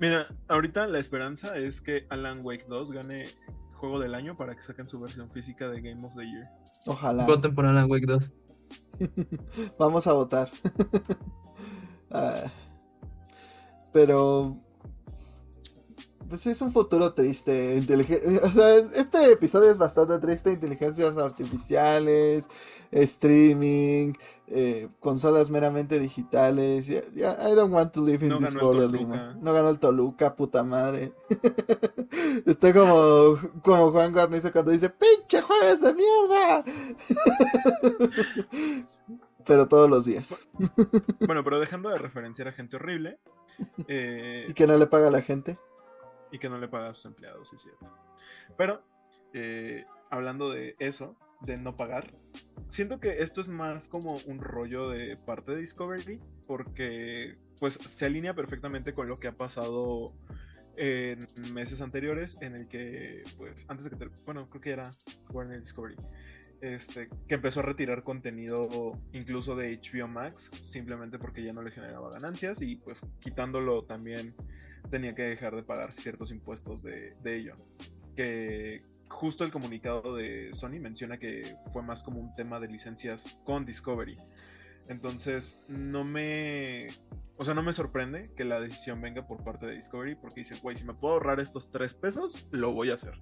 Mira, ahorita la esperanza es que Alan Wake 2 gane juego del año para que saquen su versión física de Game of the Year. Ojalá. Voten por Alan Wake 2. Vamos a votar. Ah, pero pues es un futuro triste. O sea, este episodio es bastante triste. Inteligencias artificiales, streaming, eh, consolas meramente digitales. I don't want to live in this world anymore. No ganó el Toluca, puta madre. Estoy como, como Juan Garnizo cuando dice, pinche jueves de mierda. pero todos los días. bueno, pero dejando de referenciar a gente horrible. Eh, ¿Y que no le paga a la gente? Y que no le paga a sus empleados, es cierto. Pero, eh, hablando de eso, de no pagar, siento que esto es más como un rollo de parte de Discovery, porque pues se alinea perfectamente con lo que ha pasado en meses anteriores, en el que, pues, antes de que, bueno, creo que era Warner Discovery, este, que empezó a retirar contenido incluso de HBO Max, simplemente porque ya no le generaba ganancias y pues quitándolo también tenía que dejar de pagar ciertos impuestos de, ello. Que justo el comunicado de Sony menciona que fue más como un tema de licencias con Discovery. Entonces, no me. O sea, no me sorprende que la decisión venga por parte de Discovery porque dice, güey, si me puedo ahorrar estos tres pesos, lo voy a hacer.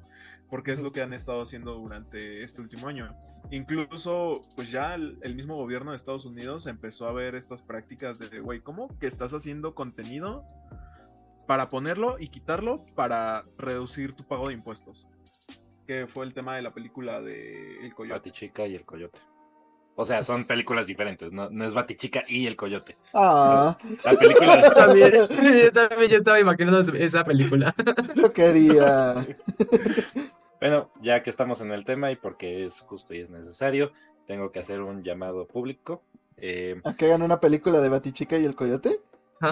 Porque es lo que han estado haciendo durante este último año. Incluso, pues ya el mismo gobierno de Estados Unidos empezó a ver estas prácticas de, güey, ¿cómo que estás haciendo contenido para ponerlo y quitarlo para reducir tu pago de impuestos. Que fue el tema de la película de El Coyote. Batichica y El Coyote. O sea, son películas diferentes, no, no es Batichica y El Coyote. Ah. La película de... también, yo también yo estaba imaginando esa película. Lo quería. Bueno, ya que estamos en el tema y porque es justo y es necesario, tengo que hacer un llamado público. Eh... ¿A que hagan una película de Batichica y el Coyote?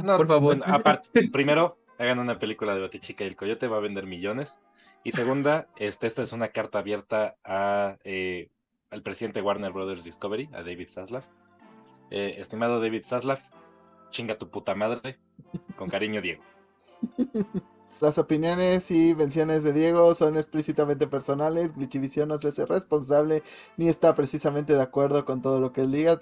no, por favor. aparte, primero, hagan una película de Batichica y el Coyote, va a vender millones. Y segunda, este, esta es una carta abierta a, eh, al presidente Warner Brothers Discovery, a David Zaslav. Eh, estimado David Zaslav, chinga tu puta madre. Con cariño, Diego. Las opiniones y invenciones de Diego son explícitamente personales. Glitchivision no se hace responsable ni está precisamente de acuerdo con todo lo que él diga.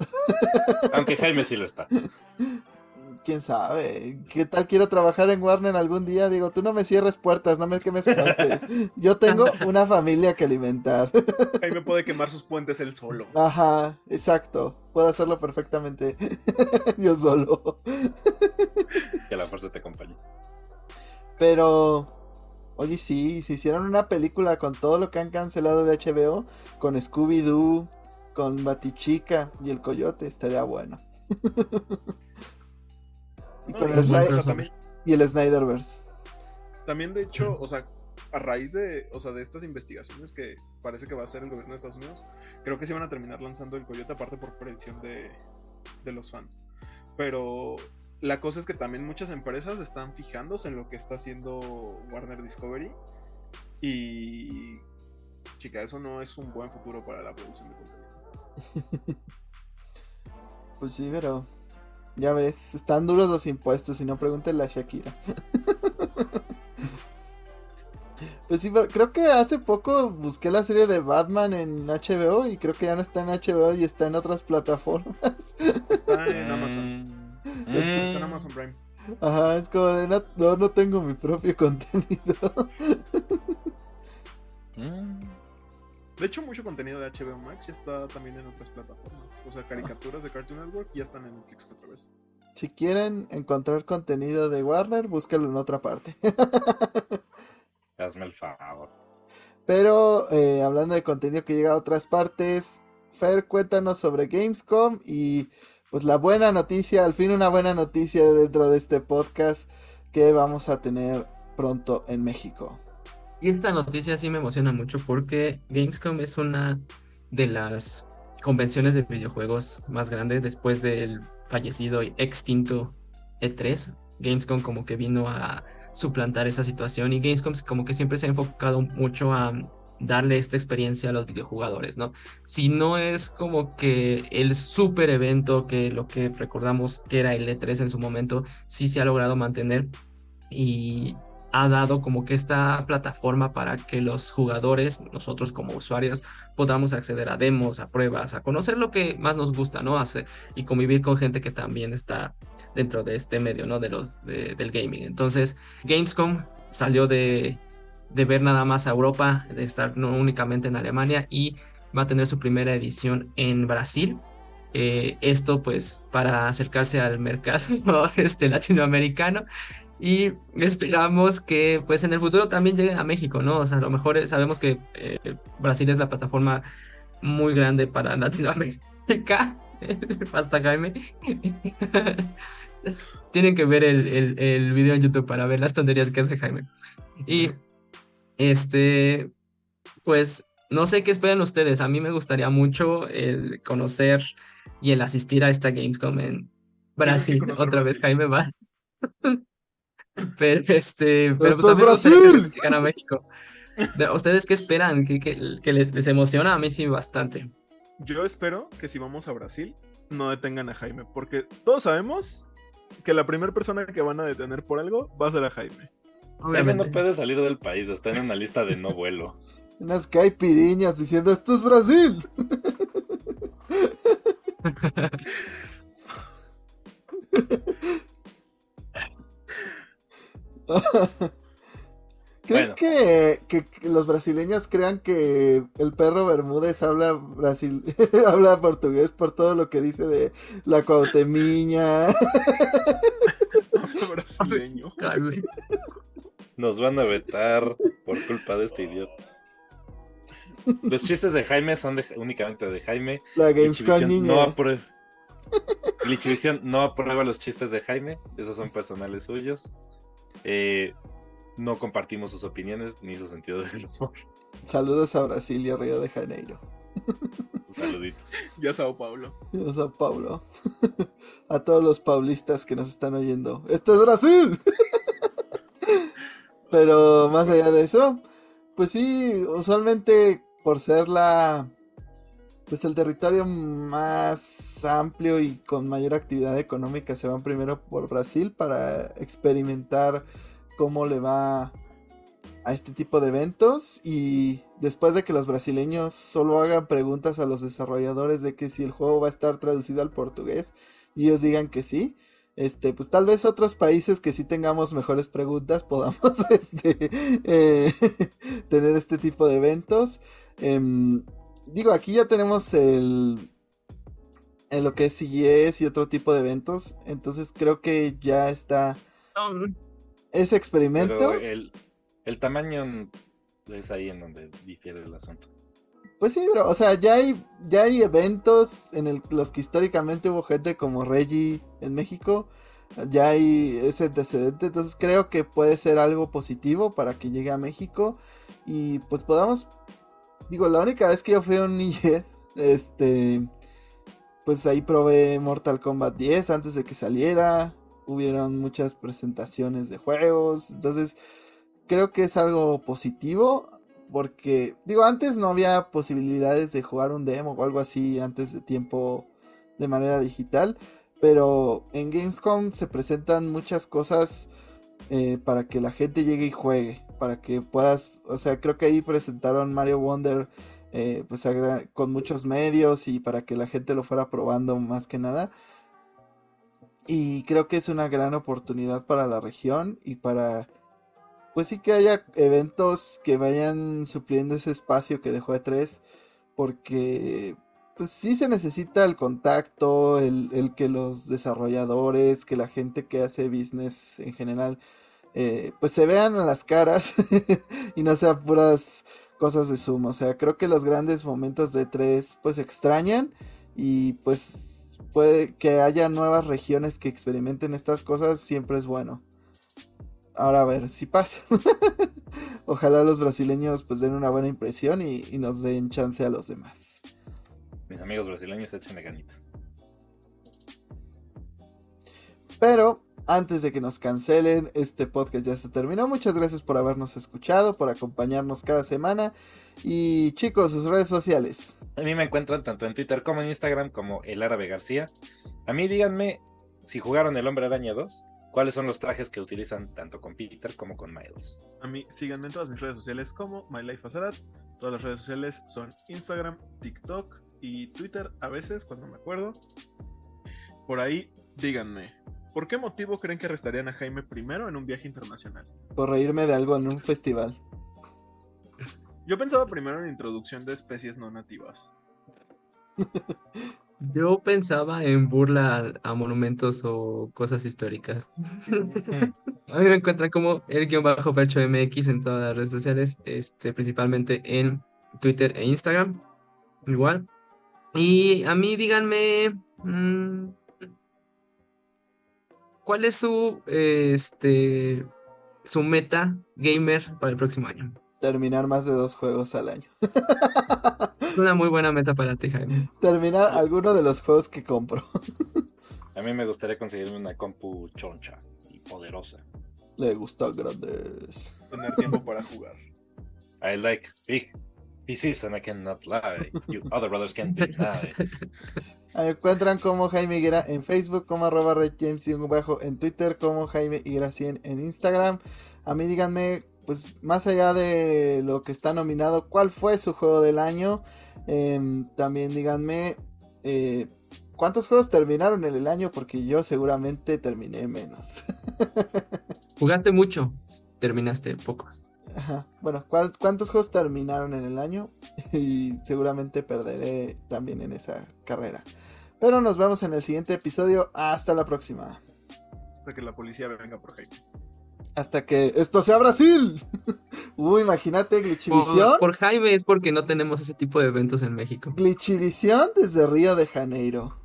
Aunque Jaime sí lo está quién sabe. ¿Qué tal quiero trabajar en Warner algún día? Digo, tú no me cierres puertas, no me quemes puentes. Yo tengo una familia que alimentar. Ahí me puede quemar sus puentes él solo. Ajá, exacto. Puedo hacerlo perfectamente yo solo. Que la fuerza te acompañe. Pero, oye, sí, si hicieron una película con todo lo que han cancelado de HBO, con Scooby-Doo, con Batichica y el Coyote, estaría bueno. Y, el Snyderverse. También, de hecho, o sea, a raíz de, o sea, de estas investigaciones que parece que va a hacer el gobierno de Estados Unidos, creo que se van a terminar lanzando el Coyote aparte por predicción de, los fans. Pero la cosa es que también muchas empresas están fijándose en lo que está haciendo Warner Discovery. Y. Chica, eso no es un buen futuro para la producción de contenido. Pues sí, pero. Ya ves, están duros los impuestos y no pregúntenle a Shakira. Pues sí, pero creo que hace poco busqué la serie de Batman en HBO y creo que ya no está en HBO y está en otras plataformas. Está en Amazon. Mm. Está en Amazon Prime. Ajá, es como de no, no, no tengo mi propio contenido. De hecho, mucho contenido de HBO Max ya está también en otras plataformas. O sea, caricaturas de Cartoon Network ya están en Netflix otra vez. Si quieren encontrar contenido de Warner, búsquenlo en otra parte. Hazme el favor. Pero eh, hablando de contenido que llega a otras partes, Fer, cuéntanos sobre Gamescom y pues la buena noticia, al fin una buena noticia dentro de este podcast que vamos a tener pronto en México. Y esta noticia sí me emociona mucho porque Gamescom es una de las convenciones de videojuegos más grandes después del fallecido y extinto E3. Gamescom como que vino a suplantar esa situación y Gamescom como que siempre se ha enfocado mucho a darle esta experiencia a los videojugadores, ¿no? Si no es como que el super evento que lo que recordamos que era el E3 en su momento, sí se ha logrado mantener y ha dado como que esta plataforma para que los jugadores, nosotros como usuarios, podamos acceder a demos, a pruebas, a conocer lo que más nos gusta, ¿no? Hacer, y convivir con gente que también está dentro de este medio, ¿no? De los, de, del gaming. Entonces, Gamescom salió de, de ver nada más a Europa, de estar no únicamente en Alemania y va a tener su primera edición en Brasil. Eh, esto pues para acercarse al mercado este, latinoamericano y esperamos que pues en el futuro también lleguen a México, ¿no? O sea, a lo mejor sabemos que eh, Brasil es la plataforma muy grande para Latinoamérica. Hasta Jaime. Tienen que ver el, el, el, video en YouTube para ver las tonterías que hace Jaime. Y este, pues no sé qué esperan ustedes. A mí me gustaría mucho el conocer y el asistir a esta Gamescom en Brasil. Otra vez Jaime va. Pero este, pero ¡Esto pues, es también Brasil! que a México. ¿Ustedes qué esperan? ¿Que, que, que les emociona? A mí sí bastante. Yo espero que si vamos a Brasil no detengan a Jaime, porque todos sabemos que la primera persona que van a detener por algo va a ser a Jaime. Jaime no puede salir del país, está en una lista de no vuelo. Unas caipiriñas diciendo esto es Brasil. ¿Creen Bueno. que, que- que los brasileños crean que el perro Bermúdez habla brasil habla portugués por todo lo que dice de la cuautemiña? Brasileño. Jaime. Nos van a vetar por culpa de este idiota. Los chistes de Jaime son de- únicamente de Jaime. La Gamescom no aprueba. No aprueba los chistes de Jaime. Esos son personales suyos. Eh, no compartimos sus opiniones ni su sentido del humor. Saludos a Brasil y a Río de Janeiro. Saluditos. Ya Sao Paulo. Y a Sao Paulo. a todos los paulistas que nos están oyendo. ¡Esto es Brasil! Pero más allá de eso, pues sí, usualmente por ser la pues el territorio más amplio y con mayor actividad económica se van primero por Brasil para experimentar cómo le va a este tipo de eventos y después de que los brasileños solo hagan preguntas a los desarrolladores de que si el juego va a estar traducido al portugués y ellos digan que sí, este, pues tal vez otros países que sí tengamos mejores preguntas podamos este, eh, tener este tipo de eventos. Em, digo, aquí ya tenemos el, en lo que es CES y otro tipo de eventos, entonces creo que ya está ese experimento. Pero el, el tamaño es ahí en donde difiere el asunto. Pues sí, bro, o sea, ya hay, ya hay eventos en el- los que históricamente hubo gente como Reggie en México, ya hay ese antecedente, entonces creo que puede ser algo positivo para que llegue a México y pues podamos, digo, la única vez que yo fui a un NIE, este, pues ahí probé Mortal Kombat 10 antes de que saliera. Hubieron muchas presentaciones de juegos. Entonces, creo que es algo positivo. Porque, digo, antes no había posibilidades de jugar un demo o algo así antes de tiempo de manera digital. Pero en Gamescom se presentan muchas cosas eh, para que la gente llegue y juegue. Para que puedas, o sea, creo que ahí presentaron Mario Wonder eh, pues con muchos medios y para que la gente lo fuera probando más que nada. Y creo que es una gran oportunidad para la región y para, pues sí que haya eventos que vayan supliendo ese espacio que dejó E3, porque pues sí se necesita el contacto, el, que los desarrolladores, que la gente que hace business en general, eh, pues se vean a las caras y no sean puras cosas de Zoom. O sea, creo que los grandes momentos de 3 pues extrañan y pues puede que haya nuevas regiones que experimenten estas cosas, siempre es bueno. Ahora a ver si pasa. Ojalá los brasileños pues den una buena impresión y, y, nos den chance a los demás. Mis amigos brasileños échenle ganitas. Pero antes de que nos cancelen, este podcast ya se terminó. Muchas gracias por habernos escuchado, por acompañarnos cada semana. Y chicos, sus redes sociales. A mí me encuentran tanto en Twitter como en Instagram como el árabe García. A mí díganme si jugaron el Hombre Araña 2, cuáles son los trajes que utilizan tanto con Peter como con Miles. A mí síganme en todas mis redes sociales como MyLifeAzarat. Todas las redes sociales son Instagram, TikTok y Twitter a veces cuando me acuerdo. Por ahí díganme, ¿Por qué motivo creen que arrestarían a Jaime primero en un viaje internacional? Por reírme de algo en un festival. Yo pensaba primero en introducción de especies no nativas. Yo pensaba en burla a, monumentos o cosas históricas. a mí me encuentran como el guion bajo percho MX en todas las redes sociales, este, principalmente en Twitter e Instagram. Igual. Y a mí díganme. Mm, ¿Cuál es su, este, su meta gamer para el próximo año? Terminar más de dos juegos al año. Es una muy buena meta para ti, Jaime. Terminar alguno de los juegos que compro. A mí me gustaría conseguirme una compu choncha y poderosa. Le gusta grandes. Tener tiempo para jugar. I like big PCs and I cannot lie. You other brothers can't deny. Me encuentran como Jaime Higuera en Facebook, como arroba bajo en Twitter, como Jaime Higuera 100 en Instagram. A mí díganme, pues más allá de lo que está nominado, ¿cuál fue su juego del año? Em, también díganme, eh, ¿cuántos juegos terminaron en el año? Porque yo seguramente terminé menos. Jugaste mucho, terminaste pocos. Bueno, ¿cuántos juegos terminaron en el año? Y seguramente perderé también en esa carrera. Pero nos vemos en el siguiente episodio. Hasta la próxima. Hasta que la policía venga por Jaime. Hasta que esto sea Brasil. Uy, imagínate Glitchivisión. Por, Jaime es porque no tenemos ese tipo de eventos en México. Glitchivisión desde Río de Janeiro.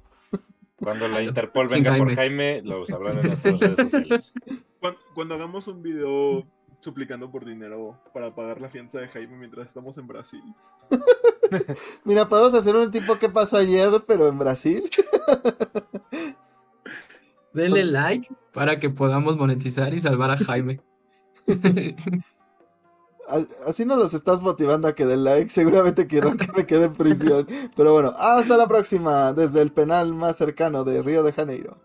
Cuando la Interpol venga por Jaime, lo sabrán en nuestras redes sociales. cuando hagamos un video suplicando por dinero para pagar la fianza de Jaime mientras estamos en Brasil. Mira, podemos hacer un tipo que pasó ayer, pero en Brasil. Denle like para que podamos monetizar y salvar a Jaime. Así no los estás motivando a que den like. Seguramente quiero que me quede en prisión. Pero bueno, hasta la próxima desde el penal más cercano de Río de Janeiro.